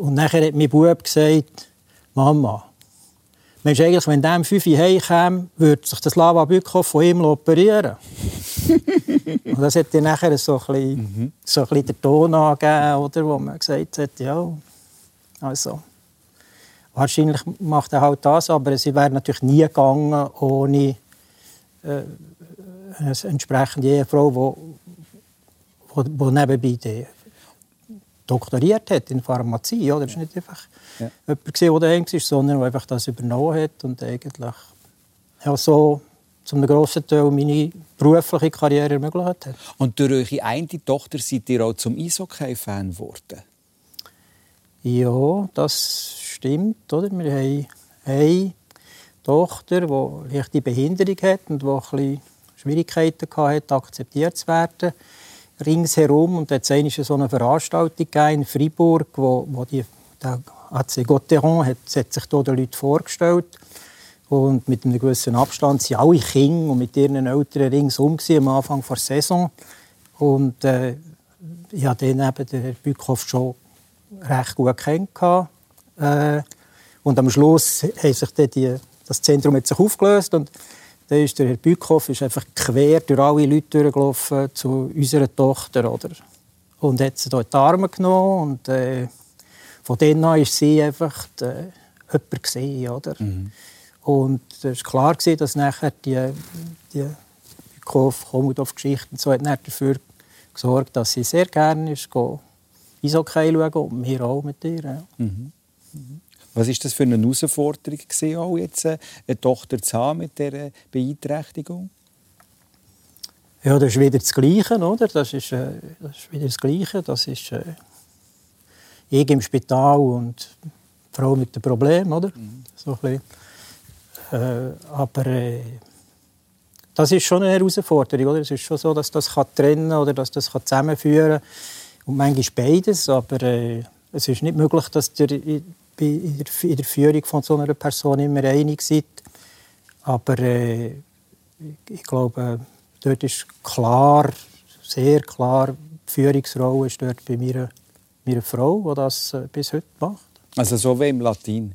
und nachher hat mein Bub gesagt, Mama, Mensch, eigentlich, wenn der um 5 Uhr heimkäme, würde sich das Lava Bückhoff von ihm operieren. und das hat dann nachher so ein bisschen, mhm. so ein bisschen den Ton angegeben, oder, wo man gesagt hat, ja, also, wahrscheinlich macht er halt das, aber es wäre natürlich nie gegangen ohne äh, eine entsprechende Ehefrau, die, die, die nebenbei doktoriert hat in Pharmazie. Oder? Das war nicht einfach ja. jemand, der daheim war, sondern der einfach das übernommen hat und eigentlich ja, so zum grossen Teil meine berufliche Karriere ermöglicht hat. Und durch eure eine Tochter seid ihr auch zum Eishockey-Fan geworden? Ja, das stimmt. Oder? Wir haben eine Tochter, die leichte Behinderung hat und die ein bisschen Schwierigkeiten hatte, akzeptiert zu werden ringsherum. Und jetzt eine so eine Veranstaltung in Freiburg, wo, wo die, der AC Gotteron hat, hat sich hier den Leuten vorgestellt. Und mit einem gewissen Abstand sind alle Kinder und mit ihren Eltern ringsum am Anfang der Saison. Und äh, ich habe dann eben den Herrn Bückhoff schon recht gut kennengelernt. Äh, und am Schluss hat sich die, das Zentrum hat sich aufgelöst und dann ist der Herr Bückhoff ist einfach quer durch alle Leute durchgelaufen zu unserer Tochter. Oder? Und hat sie in die Arme genommen. Und äh, von dann an ist sie einfach die, äh, jemand gesehen. Oder? Mhm. Und es war klar, dass nachher die, die Bückhoff, Komodov-Geschichten so hat dafür gesorgt, dass sie sehr gerne ist, Eishockey schauen und wir auch mit ihr. Ja. Mhm. Mhm. Was ist das für eine Herausforderung gewesen, auch jetzt äh, eine Tochter zu haben mit dieser Beeinträchtigung? Ja, das ist wieder das Gleiche, oder? Das ist, äh, das ist wieder das Gleiche. Das ist äh, ich im Spital und die Frau mit dem Problem, oder? Mhm. So ein äh, aber äh, das ist schon eine Herausforderung, oder? Es ist schon so, dass das kann trennen oder dass das kann zusammenführen kann. Und manchmal beides, aber äh, es ist nicht möglich, dass der in der, in der Führung von so einer Person immer einig seid. Aber äh, ich glaube, dort ist klar, sehr klar, die Führungsrolle ist dort bei meiner, meiner Frau, die das äh, bis heute macht. Also so wie im Latin?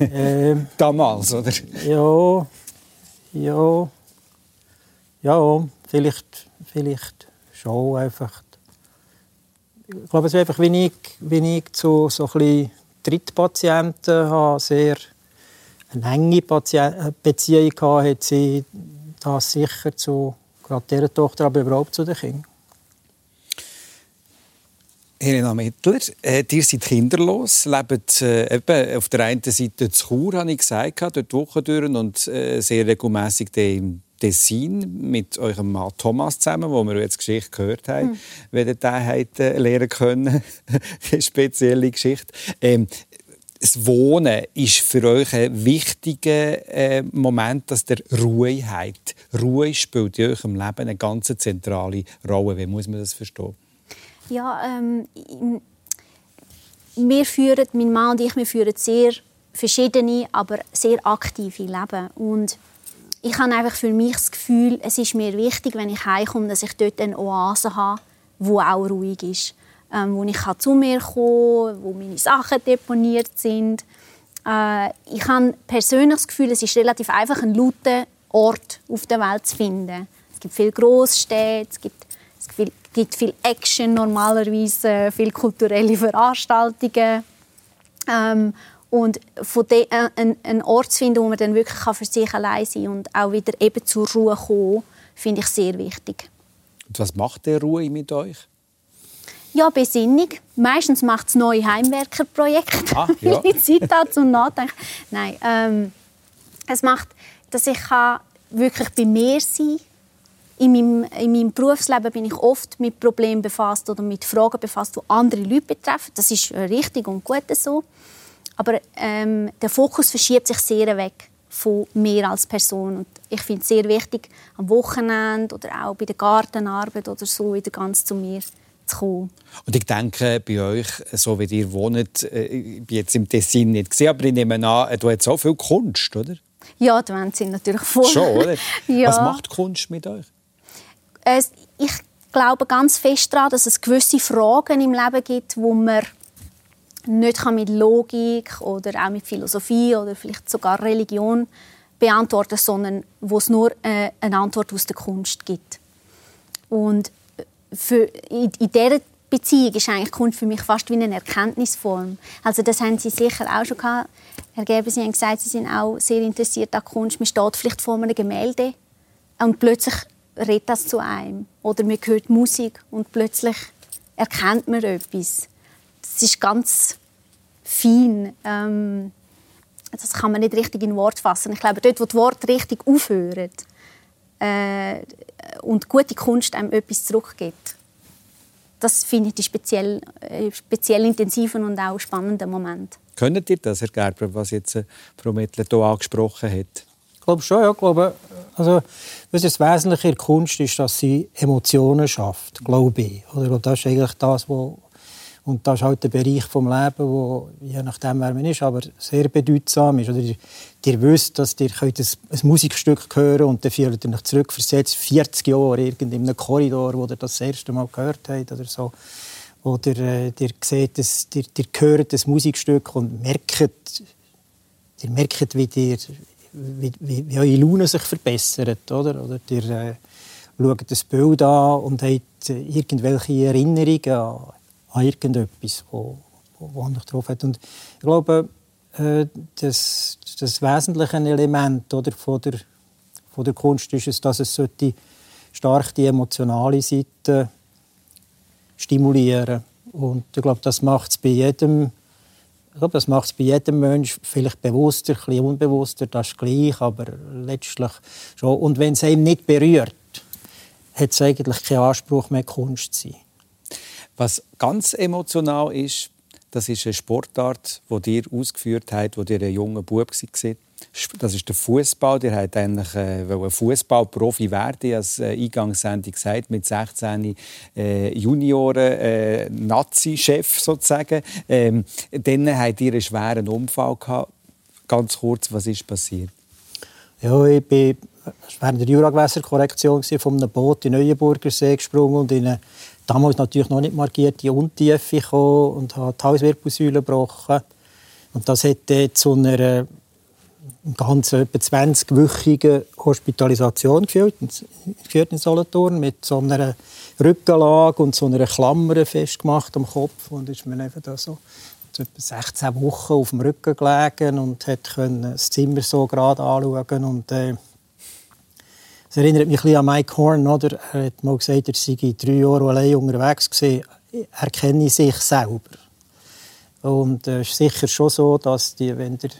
ähm, Damals, oder? Ja, ja, ja, vielleicht, vielleicht schon einfach. Ich glaube, es ist einfach, wie ich, wie ich zu so ein bisschen Drittpatienten habe sehr eine enge Patient Beziehung gehabt, hat sie das sicher zu gerade dieser Tochter, aber überhaupt zu den Kindern. Helena Mittler, äh, ihr seid kinderlos, lebt äh, eben auf der einen Seite zu Chur, habe ich gesagt, dort Wochendüren und äh, sehr regelmäßig im Tessin mit eurem Mann Thomas zusammen, wo wir jetzt Geschichte gehört haben, hm. wie ihr den äh, lernen können, eine spezielle Geschichte. Ähm, das Wohnen ist für euch ein wichtiger äh, Moment, dass der Ruhe habt. Ruhe spielt in eurem Leben eine ganz zentrale Rolle. Wie muss man das verstehen? Ja, ähm, wir führen, mein Mann und ich, wir führen sehr verschiedene, aber sehr aktive Leben. Und ich habe einfach für mich das Gefühl, es ist mir wichtig, wenn ich heimkomme, dass ich dort eine Oase habe, wo auch ruhig ist, ähm, wo ich zu mir kommen wo meine Sachen deponiert sind. Äh, ich habe persönlich das Gefühl, es ist relativ einfach, einen lauten Ort auf der Welt zu finden. Es gibt viele Großstädte, es gibt, es gibt viel Action normalerweise, viele kulturelle Veranstaltungen. Ähm, und von de, äh, einen Ort zu finden, wo man dann wirklich für sich allein sein kann und auch wieder eben zur Ruhe kommen, finde ich sehr wichtig. Und was macht der Ruhe mit euch? Ja, Besinnung. Meistens macht es neue Heimwerkerprojekte, ah, ja. ich Zeit habe zum Nachdenken. Nein, ähm, es macht, dass ich wirklich bei mir sein kann. In meinem, in meinem Berufsleben bin ich oft mit Problemen befasst oder mit Fragen befasst, die andere Leute betreffen. Das ist richtig und gut so. Aber ähm, der Fokus verschiebt sich sehr weg von mir als Person. Und ich finde es sehr wichtig, am Wochenende oder auch bei der Gartenarbeit oder so wieder ganz zu mir zu kommen. Und ich denke, bei euch, so wie ihr wohnt, äh, ich bin jetzt im Tessin nicht gesehen, aber ich nehme an, du hast so viel Kunst, oder? Ja, die Wände sind natürlich voll. Schon, oder? ja. Was macht Kunst mit euch? ich glaube ganz fest daran, dass es gewisse Fragen im Leben gibt, wo man nicht mit Logik oder auch mit Philosophie oder vielleicht sogar Religion beantworten, sondern wo es nur äh, eine Antwort aus der Kunst gibt. Und für, in, in dieser Beziehung ist eigentlich Kunst für mich fast wie eine Erkenntnisform. Also das haben Sie sicher auch schon gehabt. Herr Gerber, Sie haben gesagt, Sie sind auch sehr interessiert an Kunst. Man steht vielleicht vor einem Gemälde und plötzlich redet das zu einem. Oder man hört Musik und plötzlich erkennt man etwas. Das ist ganz fein. Ähm, das kann man nicht richtig in Wort fassen. Ich glaube, dort, wo die Worte richtig aufhören äh, und gute Kunst einem etwas zurückgibt, das finde ich die speziell, äh, speziell intensiven und auch spannenden Moment. Können ihr das, Herr Gerber, was jetzt äh, Frau Mittler hier angesprochen hat? Ich glaube schon, ja. Ich glaube, also, was das Wesentliche in der Kunst ist, dass sie Emotionen schafft, glaube ich. Oder das ist eigentlich das, was und das ist halt der Bereich des Lebens, wo, je nachdem, wer man ist, aber sehr bedeutsam ist. Oder ihr, ihr wisst, dass ihr könnt ein, ein Musikstück hören und dann fühlt ihr euch zurückversetzt, 40 Jahre in einem Korridor, wo ihr das, das erste Mal gehört habt oder so. Oder äh, ihr seht, das, ihr, ihr hört das Musikstück und merkt, ihr merkt, wie, ihr, wie, wie, wie eure Laune sich verbessert. Oder? Oder ihr äh, schaut das Bild an und habt irgendwelche Erinnerungen an an irgendetwas, wo, wo, drauf hat. Und ich glaube, äh, das, das wesentliche Element oder, von, der, von der Kunst ist es, dass es sollte stark die emotionale Seite stimulieren und ich glaube, das macht es bei jedem ich glaube, das macht es bei jedem Menschen vielleicht bewusster, ein bisschen unbewusster, das ist gleich, aber letztlich schon. Und wenn es einem nicht berührt, hat es eigentlich keinen Anspruch mehr, Kunst zu sein. Was ganz emotional ist, das ist eine Sportart, die ihr ausgeführt habt, wo ihr ein junger Bub war. Das ist der Fußball. Ihr wollt eigentlich äh, Fußballprofi werden, als äh, Eingangssendung gesagt, mit 16 äh, Junioren, äh, Nazi-Chef sozusagen. Ähm, dann habt ihr einen schweren Unfall gehabt. Ganz kurz, was ist passiert? Ja, ich bin während der Juragewässerkorrektion von einem Boot in Neuenburger See gesprungen und in eine damals natürlich noch nicht markierte Untiefe gekommen und hat die Halswirbelsäule gebrochen. Und das hat zu einer ganz etwa 20-wöchigen Hospitalisation geführt, in Solothurn mit so einer Rückenlage und so einer Klammer festgemacht am Kopf und ist mir einfach da so etwa 16 Wochen auf dem Rücken gelegen und hat das Zimmer so gerade anschauen und äh, es erinnert mich ein an Mike Horn, oder? Er hat mal gesagt, er sei drei Jahre allein unterwegs gewesen. Er kenne sich selber. Und es äh, ist sicher schon so, dass die, wenn ihr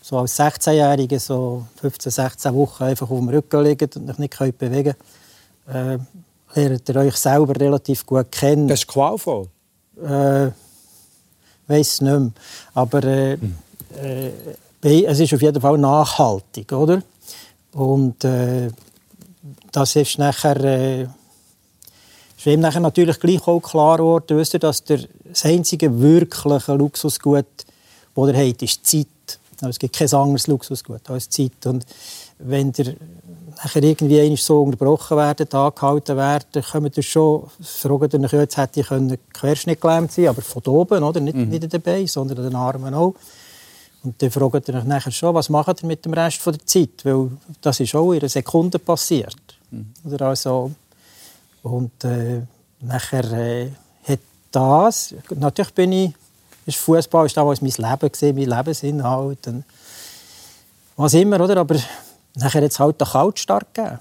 so als 16-Jährige so 15, 16 Wochen einfach auf dem Rücken liegt und euch nicht könnt bewegen könnt, äh, lernt ihr euch selber relativ gut kennen. Das ist qualvoll? Äh, weiß nicht mehr. Aber äh, hm. äh, es ist auf jeden Fall nachhaltig, oder? Und äh, das ist nachher, äh, ist ihm nachher natürlich gleich auch klar geworden, wisst ihr, dass der, das einzige wirkliche Luxusgut, das er hat, ist Zeit. Also es gibt kein anderes Luxusgut als Zeit. Und wenn der nachher irgendwie so unterbrochen werden, angehalten werden, kommen ihr schon, fragen euch, jetzt hätte ich Querschnitt gelähmt sein aber von oben, oder? Nicht, mhm. nicht dabei, sondern an den Armen auch. Und dann fragt ihr euch nachher schon, was macht ihr mit dem Rest der Zeit? Weil das ist auch in einer Sekunde passiert. Mhm. Oder also, und äh, nachher äh, hat das, natürlich bin ich, ist Fußball ist damals mein Leben gewesen, mein Lebensinhalt und was immer, oder? Aber nachher hat es halt den Kaltstart gegeben.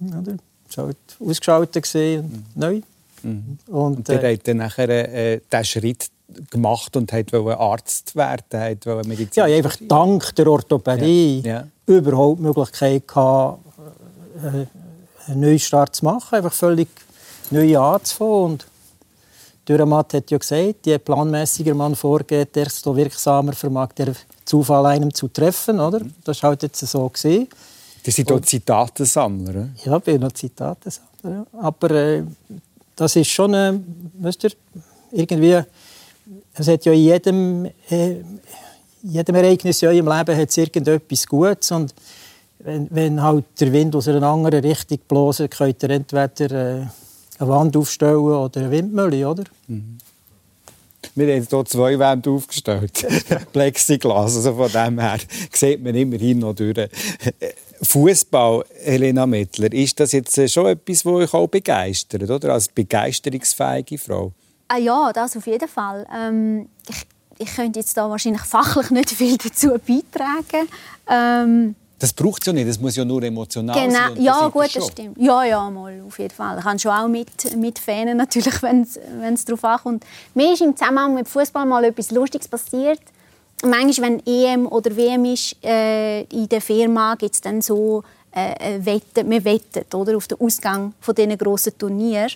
Oder? Es war halt ausgeschaltet und mhm. neu. Mhm. Und, und der äh, hat dann nachher äh, den Schritt gemacht und wollte Arzt werden, wollte Medizin. Ja, einfach dank der Orthopädie ja. Ja. überhaupt die Möglichkeit gehabt, äh, einen Neustart zu machen, einfach völlig neu anzufangen. Und Dürrematt hat ja gesagt, je planmäßiger man vorgeht, desto wirksamer vermag der Zufall einem zu treffen. Oder? Das war halt jetzt so. Gewesen. Die sind auch Zitatensammler. Ja, ich bin noch Zitatensammler. Ja. Aber äh, das ist schon, äh, weißt du, irgendwie, es hat ja in jedem, äh, jedem Ereignis in eurem Leben hat irgendetwas Gutes. Und wenn, wenn halt der Wind aus einer anderen Richtung bläst, könnt ihr entweder äh, eine Wand aufstellen oder eine Windmühle, oder? Mhm. Wir haben hier zwei Wände aufgestellt. Plexiglas, also von dem her sieht man immerhin noch durch. Fußball, Helena Mittler, ist das jetzt schon etwas, das euch auch begeistert, oder? Als begeisterungsfähige Frau? Ah ja, das auf jeden Fall. Ähm, ich, ich könnte jetzt da wahrscheinlich fachlich nicht viel dazu beitragen. Ähm, das braucht es ja nicht, das muss ja nur emotional genau. sein. Ja, gut, das stimmt. Ja, ja, mal, auf jeden Fall. Ich kann schon auch mit, mit Fänen, natürlich, wenn es darauf ankommt. Mir ist im Zusammenhang mit Fußball mal etwas Lustiges passiert. manchmal, wenn EM oder WM ist, äh, in der Firma gibt es dann so äh, Wetten, man wettet oder, auf den Ausgang von diesen grossen Turnieren.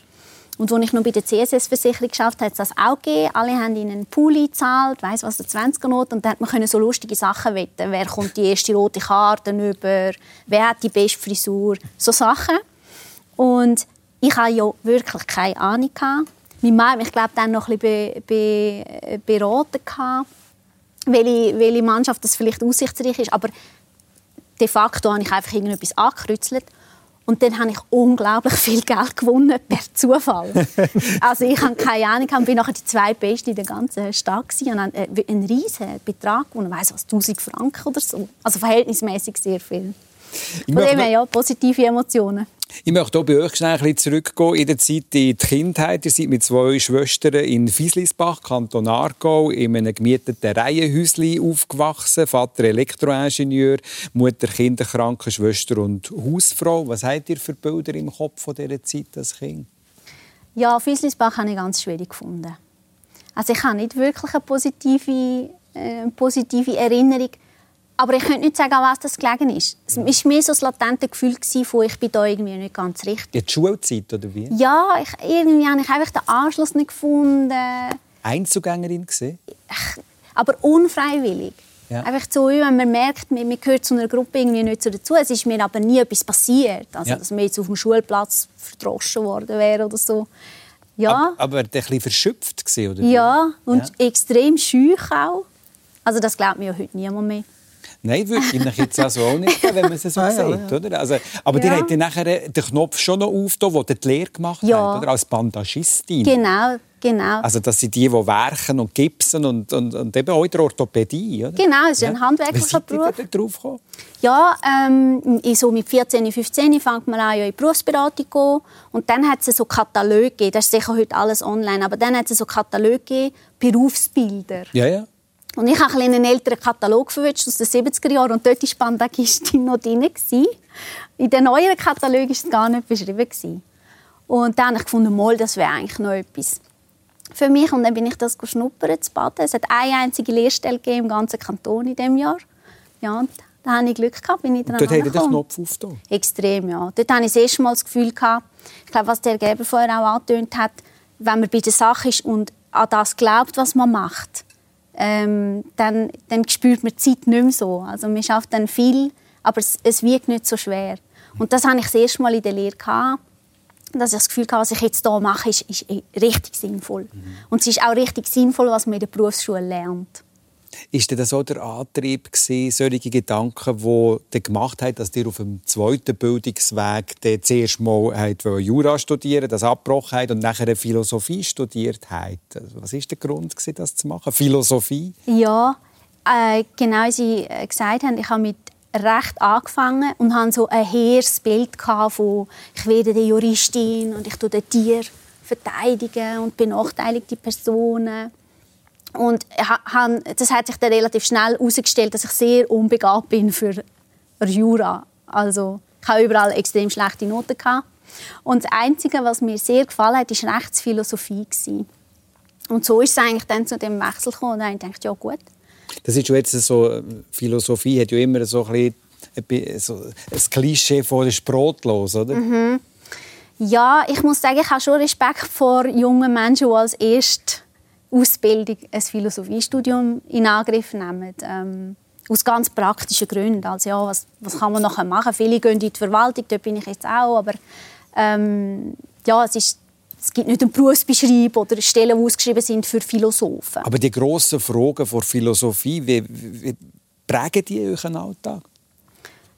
Und als ich noch bei der CSS-Versicherung geschafft hat es das auch gegeben. Alle haben in einen Pool gezahlt, weiss was, der 20er Not. Und dann konnte man so lustige Sachen wetten. Wer kommt die erste rote Karte über? Wer hat die beste Frisur? So Sachen. Und ich hatte ja wirklich keine Ahnung. Meine Mama hat mich, glaube dann noch ein bisschen be be beraten, welche, welche Mannschaft das vielleicht aussichtsreich ist. Aber de facto habe ich einfach irgendetwas angekreuzelt. Und dann habe ich unglaublich viel Geld gewonnen, per Zufall. also ich habe keine Ahnung, ich war nachher die zweitbeste in der ganzen Stadt und habe einen riesigen Betrag gewonnen, weiss was, 1000 Franken oder so. Also verhältnismäßig sehr viel. Von dem her, ja, positive Emotionen. Ich möchte auch bei euch schnell ein bisschen zurückgehen in der Zeit in die Kindheit. Ihr seid mit zwei Schwestern in Fieslisbach, Kanton Aargau, in einem gemieteten Reihenhäuschen aufgewachsen. Vater Elektroingenieur, Mutter Kinderkrankenschwester und Hausfrau. Was habt ihr für Bilder im Kopf von dieser Zeit als Kind? Ja, Fieslisbach habe ich ganz schwierig gefunden. Also ich habe nicht wirklich eine positive, äh, positive Erinnerung aber ich könnte nicht sagen, an was das gelegen ist. Es war mehr so das latente Gefühl, von, ich bin da irgendwie nicht ganz richtig. Die Schulzeit, oder wie? Ja, ich, irgendwie habe ich einfach den Anschluss nicht gefunden. Einzugängerin gesehen? Aber unfreiwillig. Ja. Einfach so, wenn man merkt, man, man gehört zu einer Gruppe irgendwie nicht so dazu. Es ist mir aber nie etwas passiert. Also, ja. dass man jetzt auf dem Schulplatz verdroschen worden wäre oder so. Ja. Aber, aber ein bisschen verschöpft gesehen, oder? Ja, und ja. extrem schüch auch. Also das glaubt mir ja heute niemand mehr. Nein, würde ich jetzt also auch nicht wenn man es so ah, sagt. Oder? Also, aber ja. die hat nachher den Knopf schon noch aufgetan, wo die Lehre gemacht ja. hat, oder? als Bandagistin. Genau, genau. Also das sind die, die werken und gipsen und, und, und eben auch in der Orthopädie. Oder? Genau, es ist ein handwerklicher Beruf. Wie drauf gekommen? Ja, ähm, so mit 14, 15 fängt man an, ja, in die Berufsberatung zu gehen. Und dann hat es so Kataloge gegeben, das ist sicher heute alles online, aber dann hat es so Kataloge gegeben, Berufsbilder. Ja, ja. Und ich habe einen älteren Katalog verwünscht aus den 70er Jahren und dort war Bandagistin noch drin. In den neueren Katalog war es gar nicht beschrieben. Und dann habe ich gefunden, mal, das wäre eigentlich noch etwas für mich. Und dann bin ich das schnuppern zu baden. Es hat eine einzige Lehrstelle im ganzen Kanton in diesem Jahr. Ja, und da hatte ich Glück gehabt, bin ich dran Dort hat den Knopf aufgetan? Extrem, ja. Dort hatte ich das erste Mal das Gefühl gehabt, ich glaube, was der Geber vorher auch angetönt hat, wenn man bei der Sache ist und an das glaubt, was man macht, ähm, dann, dann spürt man die Zeit nicht mehr so. Also man schafft dann viel, aber es, es wiegt nicht so schwer. Und das hatte ich das erste Mal in der Lehre. Gehabt, dass ich das Gefühl hatte, was ich jetzt hier mache, ist, ist richtig sinnvoll. Mhm. Und es ist auch richtig sinnvoll, was man in der Berufsschule lernt. Ist das auch der Antrieb gewesen, solche Gedanken, die ihr gemacht haben, dass ihr auf dem zweiten Bildungsweg zuerst mal Jura studieren das abgebrochen habt und nachher Philosophie studiert habt? Also, was war der Grund, gewesen, das zu machen? Philosophie? Ja, äh, genau wie Sie äh, gesagt haben, ich habe mit Recht angefangen und hatte so ein hehres Bild von ich werde die Juristin und ich tue den Tier verteidigen und benachteiligte Personen. Und das hat sich dann relativ schnell herausgestellt, dass ich sehr unbegabt bin für Jura. Also ich hatte überall extrem schlechte Noten. Und das Einzige, was mir sehr gefallen hat, war Rechtsphilosophie. Und so ist es eigentlich dann zu dem Wechsel gekommen. Und dann ich ja gut. Das ist jetzt so, Philosophie hat ja immer so ein, bisschen, so ein Klischee von der Sprotlos, oder? Mhm. Ja, ich muss sagen, ich habe schon Respekt vor jungen Menschen, die als erst Ausbildung ein Philosophiestudium in Angriff nehmen. Ähm, aus ganz praktischen Gründen. Also ja, was, was kann man nachher machen? Viele gehen in die Verwaltung, dort bin ich jetzt auch, aber ähm, ja, es, ist, es gibt nicht einen Berufsbeschreib oder Stellen, die ausgeschrieben sind für Philosophen. Aber die grossen Fragen der Philosophie, wie, wie prägen die euren Alltag?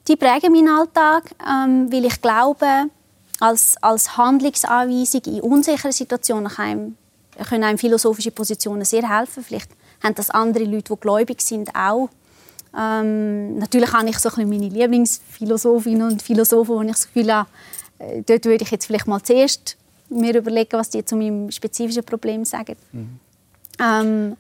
Die prägen meinen Alltag, ähm, weil ich glaube, als, als Handlungsanweisung in unsicheren Situationen kann können einem philosophische Positionen sehr helfen. Vielleicht haben das andere Leute, die gläubig sind, auch. Ähm, natürlich habe ich so ein meine Lieblingsphilosophinnen und Philosophen, wo ich das Gefühl habe, äh, dort würde ich jetzt vielleicht mal zuerst mir überlegen, was die zu meinem spezifischen Problem sagen. Mhm. Ähm,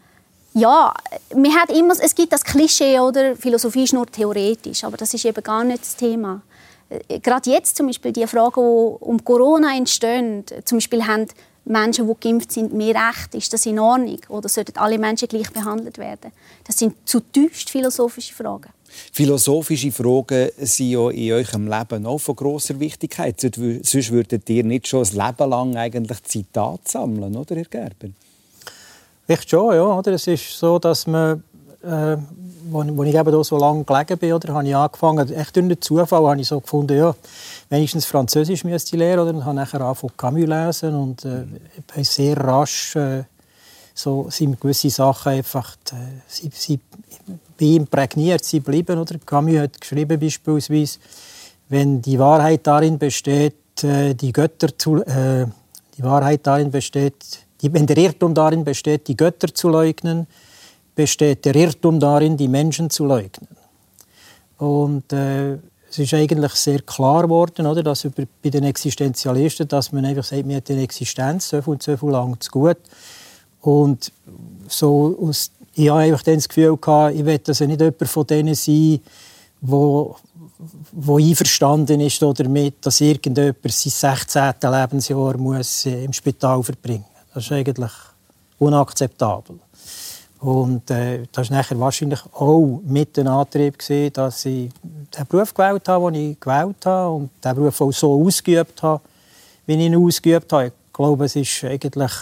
ja, man hat immer, es gibt das Klischee, oder Philosophie ist nur theoretisch, aber das ist eben gar nicht das Thema. Äh, gerade jetzt zum Beispiel die Fragen, die um Corona entstehen, zum Beispiel haben Menschen, die geimpft sind, mehr Recht? Ist das in Ordnung? Oder sollten alle Menschen gleich behandelt werden? Das sind zutiefst philosophische Fragen. Philosophische Fragen sind ja in eurem Leben auch von großer Wichtigkeit. Sonst würdet ihr nicht schon ein Leben lang eigentlich Zitate sammeln, oder, Herr Gerber? Echt schon, ja. Oder? Es ist so, dass man, äh, wo, wo ich eben so lange gelegen bin, oder, habe ich angefangen, echt durch den Zufall habe ich so gefunden, ja, wenigstens Französisch müsste ich lernen, oder? Und habe nachher angefangen Camus lesen und äh, ich sehr rasch äh, so sind gewisse Sachen einfach, äh, sie, sie wie imprägniert sie bleiben. Oder? Camus hat geschrieben beispielsweise, wenn die Wahrheit darin besteht, äh, die Götter zu, äh, die Wahrheit darin besteht, die, wenn der Irrtum darin besteht, die Götter zu leugnen, besteht der Irrtum darin, die Menschen zu leugnen. Und äh, es ist eigentlich sehr klar geworden, oder, dass über, bei den Existenzialisten, dass man einfach sagt, man hat eine Existenz, so viel und so viel lang zu gut. Und so aus ich habe einfach das Gefühl gehabt, ich will also nicht jemand von denen sein, wo, wo einverstanden ist damit, dass irgendjemand sein 16. Lebensjahr muss äh, im Spital verbringen muss. Das ist eigentlich unakzeptabel. Und äh, das war nachher wahrscheinlich auch mit dem Antrieb, gewesen, dass ich den Beruf gewählt habe, den ich gewählt habe und den Beruf auch so ausgeübt habe, wie ich ihn ausgeübt habe. Ich glaube, es ist eigentlich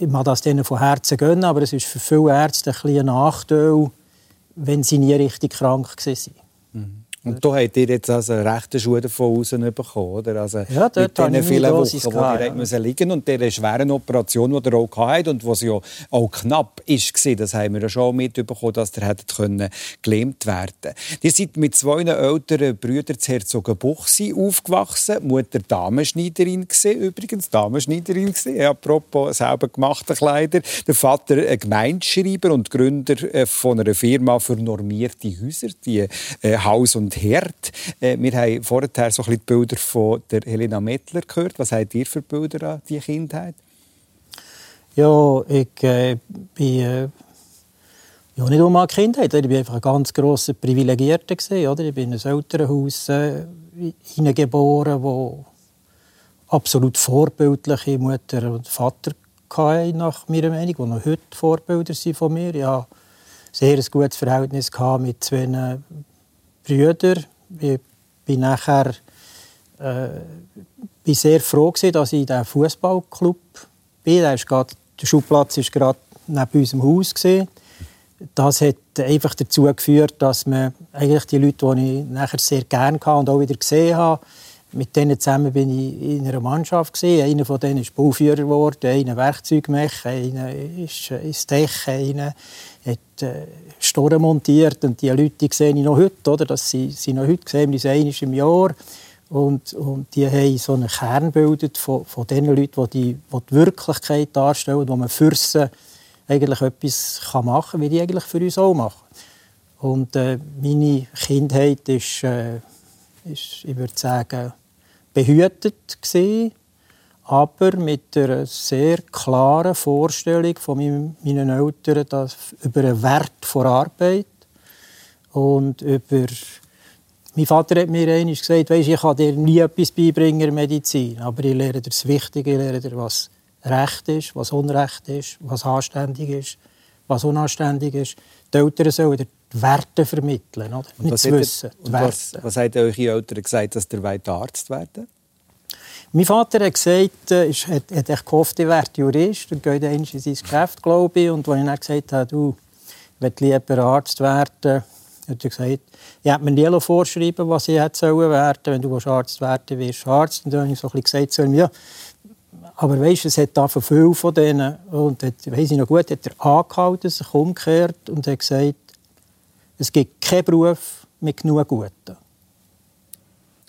ich mag das denen von Herzen gönnen, aber es ist für viele Ärzte ein, ein Nachteil, wenn sie nie richtig krank waren. Mhm. Und da habt ihr jetzt also einen rechten Schuh davon rausbekommen, oder? Also ja, dort mit den vielen Wochen, wo ihr ja. müssen liegen und dieser schweren Operation, die ihr auch hattet und die ja auch knapp war, das haben wir ja schon mitbekommen, dass ihr hättet können gelähmt werden Ihr seid mit zwei älteren Brüdern zu Herzogenbuchsee aufgewachsen. Mutter Damenschneiderin gewesen, übrigens, Damenschneiderin gewesen, apropos selber gemachte Kleider. Der Vater ein Gemeindeschreiber und Gründer äh, von einer Firma für normierte Häuser, die äh, Haus- und Herd. Äh, wir haben vorher so die Bilder von der Helena Mettler gehört. Was habt ihr für Bilder an die Kindheit? Ja, ich äh, bin äh, ja, nicht um eine Kindheit. Ich war einfach ein ganz grosser Privilegierter. Oder? Ich bin in ein Elternhaus äh, hineingeboren, wo absolut vorbildliche Mutter und Vater hatte, nach meiner Meinung, die noch heute Vorbilder sind von mir. Ich hatte ein sehr gutes Verhältnis mit zwei Brüder. Ich bin nachher äh, bin sehr froh gewesen, dass ich in diesem Fußballclub bin. Der, ist grad, der Schulplatz war gerade neben unserem Haus. Gewesen. Das hat einfach dazu geführt, dass man eigentlich die Leute, die ich nachher sehr gerne hatte und auch wieder gesehen habe, mit denen zusammen bin ich in einer Mannschaft gesehen. Einer von denen ist Bauführer geworden, einer Werkzeugmech, einer ist ins Dech, einer hat äh, Storen montiert und die Leute die sehe ich noch heute, oder? Das sie, sie noch heute sehen wir einmal im Jahr und, und die haben so einen Kern gebildet von, von den Leuten, die die, die, die Wirklichkeit darstellen, wo man für sie eigentlich etwas kann machen kann, wie die eigentlich für uns auch machen. Und äh, meine Kindheit ist, äh, ist, ich würde sagen, behütet gewesen, aber mit einer sehr klaren Vorstellung von meinen Eltern dass, über den Wert von Arbeit und über mein Vater hat mir einmal gesagt, weißt, ich kann dir nie etwas beibringen in der Medizin, aber ich lehre dir das Wichtige, ich lehre dir, was Recht ist, was Unrecht ist, was anständig ist, was unanständig ist. Die Eltern sollen dir Werte vermitteln, oder? nicht das Wissen. Was, was haben eure Eltern gesagt, dass ihr Arzt werden mein Vater hat gesagt, äh, ist, hat, hat gehofft, ich werde Jurist und geht in sein Geschäft, glaube ich. Und als ich dann gesagt habe, du, ich lieber Arzt werden, hat er gesagt, ich hätte mir nie vorschreiben was ich hätte werden sollen. Wenn du Arzt werden wirst du Arzt. Und dann habe ich so ein bisschen gesagt, ja, aber weißt, es hat da viel von denen. Und hat, weiss ich noch gut, hat er angehalten, sich umgekehrt und hat gesagt, es gibt keinen Beruf mit genug Guten.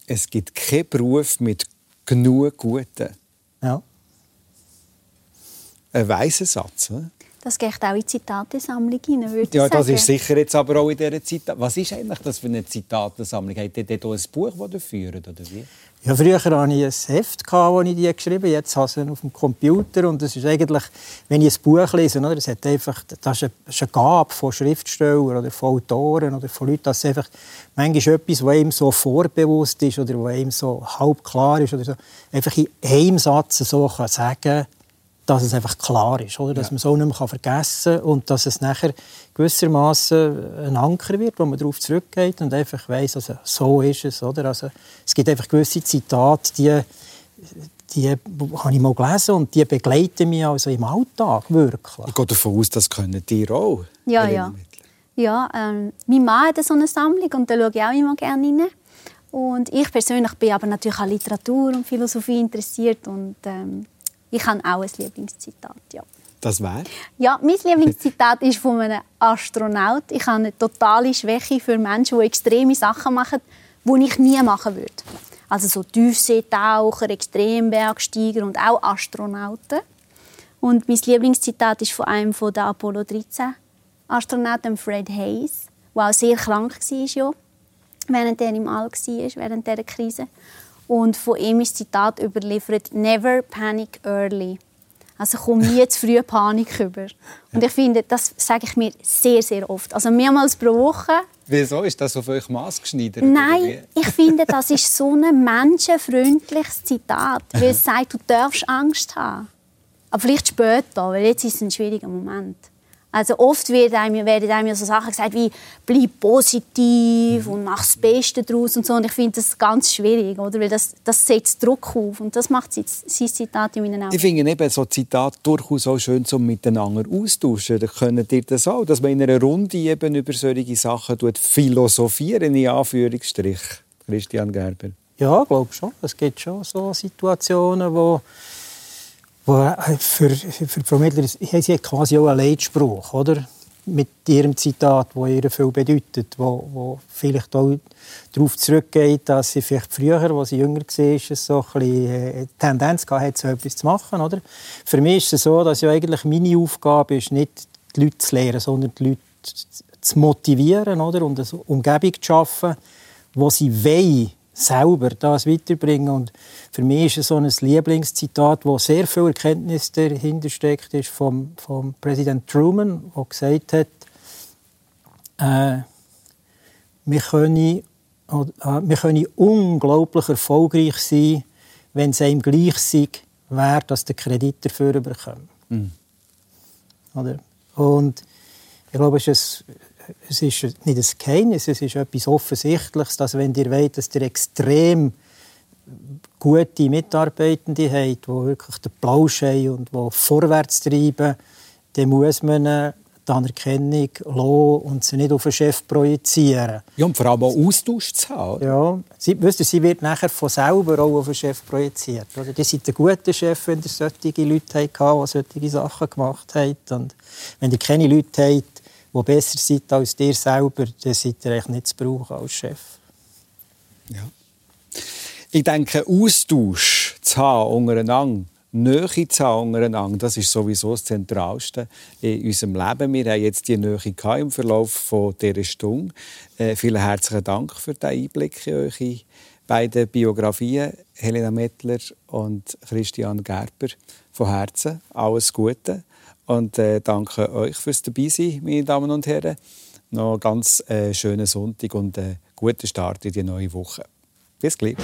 Es gibt keinen Beruf mit genug Guten. Ja. Ein weiser Satz. Oder? Das geht auch in die Zitatensammlung hinein, würde ja, ich sagen. das ist sicher jetzt aber auch in dieser Zitat. Was ist eigentlich das für eine Zitatensammlung? Habt ihr dort ein Buch, das ihr führt, oder wie? Ja, früher hatte ich ein Heft, das ich die geschrieben habe. Jetzt habe ich es auf dem Computer. Und das ist eigentlich, wenn ich ein Buch lese, oder, das, hat einfach, das ist eine Gabe von Schriftstellern oder von Autoren oder von Leuten, dass einfach manchmal etwas, was ihm so vorbewusst ist oder was ihm so halb klar ist, oder so, einfach in einem Satz so sagen kann, dass es einfach klar ist, oder? dass ja. man so nicht mehr vergessen kann und dass es nachher gewissermaßen ein Anker wird, wo man darauf zurückgeht und einfach weiß, also so ist es. Oder? Also, es gibt einfach gewisse Zitate, die, die habe ich mal gelesen und die begleiten mich also im Alltag wirklich. Ich gehe davon aus, das können die auch. Ja, ja. Ja, ähm, mein Mann hat so eine Sammlung und da schaue ich auch immer gerne rein. Und ich persönlich bin aber natürlich an Literatur und Philosophie interessiert und ähm, ich habe auch ein Lieblingszitat, ja. Das wäre? Ja, mein Lieblingszitat ist von einem Astronaut. Ich habe eine totale Schwäche für Menschen, die extreme Sachen machen, die ich nie machen würde. Also so Tiefseetaucher, Extrembergsteiger und auch Astronauten. Und mein Lieblingszitat ist von einem der Apollo 13 Astronauten, Fred Hayes, der auch sehr krank war, ja, während er im All war, während dieser Krise. Und von ihm ist das Zitat überliefert: Never panic early. Also komm nie zu früh Panik über. Und ich finde, das sage ich mir sehr, sehr oft. Also mehrmals pro Woche. Wieso? Ist das auf euch maßgeschneidert? Nein, ich finde, das ist so ein menschenfreundliches Zitat. Weil es sagt, du darfst Angst haben. Aber vielleicht später, weil jetzt ist es ein schwieriger Moment. Also oft wird einem, werden einem so Sachen gesagt wie «bleib positiv» und «mach das Beste daraus» und so. Und ich finde das ganz schwierig, oder? Weil das, das setzt Druck auf und das macht sein Zitat in meinen Augen. Ich finde eben so Zitate durchaus auch schön zum Miteinander austauschen. Da könnt ihr das auch, dass man in einer Runde eben über solche Sachen philosophieren, in Anführungsstrich. Christian Gerber. Ja, ich glaube schon. Es gibt schon so Situationen, wo wo äh, für, für Vermittler haben sie quasi auch einen Leitspruch, oder? Mit ihrem Zitat, wo ihr viel bedeutet, wo, wo vielleicht auch darauf zurückgeht, dass sie vielleicht früher, als sie jünger war, so ein bisschen äh, Tendenz hatte, so etwas zu machen, oder? Für mich ist es so, dass ja eigentlich meine Aufgabe ist, nicht die Leute zu lehren, sondern die Leute zu motivieren, oder? Und eine Umgebung zu schaffen, wo sie wollen, selber das weiterbringen. Und für mich ist es so ein Lieblingszitat, wo sehr viel Erkenntnis dahinter steckt, ist vom, vom Präsident Truman, der gesagt hat, äh, wir, können, äh, wir können unglaublich erfolgreich sein, wenn es einem gleich sei, wer das den Kredit dafür bekommt. Mhm. Oder? Und ich glaube, es ist es ist nicht ein Geheimnis, es ist etwas Offensichtliches, dass wenn ihr wollt, dass ihr extrem gute Mitarbeitende habt, die wirklich den Plausch haben und die vorwärts treiben, dann muss man die Anerkennung lassen und sie nicht auf den Chef projizieren. Ja, und vor allem auch Austausch zu haben. Ja, sie, wisst ihr, sie wird nachher von selber auch auf den Chef projiziert. Oder? Die sind ein guter Chef, wenn ihr solche Leute habt, die solche Sachen gemacht haben. Und wenn ihr keine Leute habt, die besser sind als dir selber, dann seid ihr nicht zu brauchen als Chef. Ja. Ich denke, Austausch zu haben untereinander, Nähe zu haben untereinander, das ist sowieso das Zentralste in unserem Leben. Wir haben jetzt die Nähe im Verlauf dieser Stunde. Äh, vielen herzlichen Dank für den Einblick in eure beiden Biografien, Helena Mettler und Christian Gerber. Von Herzen alles Gute. Und äh, danke euch fürs Dabeisein, meine Damen und Herren. Noch einen ganz äh, schönen Sonntag und einen guten Start in die neue Woche. Bis gleich.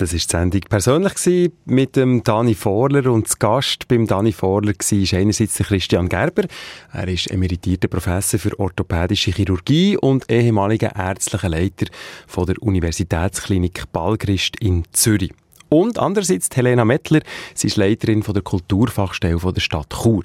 Das war die Sendung persönlich mit dem Dani Vorler und das Gast beim Dani Vorler war einerseits der Christian Gerber. Er ist emeritierter Professor für orthopädische Chirurgie und ehemaliger ärztlicher Leiter von der Universitätsklinik Balgrist in Zürich. Und andererseits Helena Mettler, sie ist Leiterin von der Kulturfachstelle von der Stadt Chur.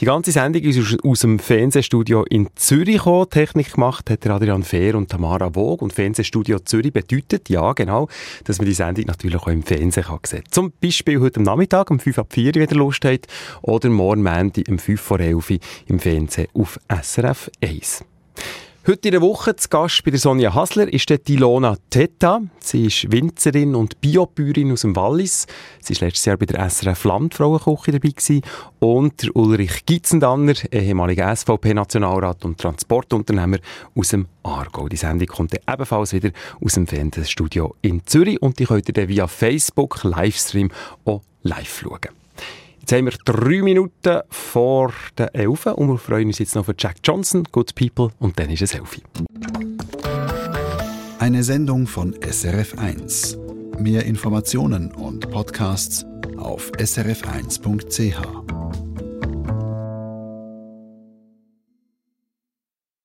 Die ganze Sendung ist aus dem Fernsehstudio in Zürich gekommen. Technik gemacht hat Adrian Fehr und Tamara Vogt. Und Fernsehstudio Zürich bedeutet, ja genau, dass man die Sendung natürlich auch im Fernsehen sehen kann. Zum Beispiel heute am Nachmittag um 5 ab 4 wieder Lust hat oder morgen Montag um 5 vor 11 im Fernsehen auf SRF 1. Heute in der Woche zu Gast bei der Sonja Hasler ist die Ilona Teta. Sie ist Winzerin und Biobäuerin aus dem Wallis. Sie war letztes Jahr bei der SRF Landfrauenküche dabei gewesen. Und der Ulrich Gitzendanner, ehemaliger SVP-Nationalrat und Transportunternehmer aus dem Aargau. Die Sendung kommt ebenfalls wieder aus dem Fernsehstudio in Zürich und die könnt ihr dann via Facebook Livestream auch live schauen. Jetzt haben wir drei Minuten vor der Elfen und wir freuen uns jetzt noch für Jack Johnson, Good People und dann ist ein Selfie. Eine Sendung von SRF1. Mehr Informationen und Podcasts auf srf1.ch.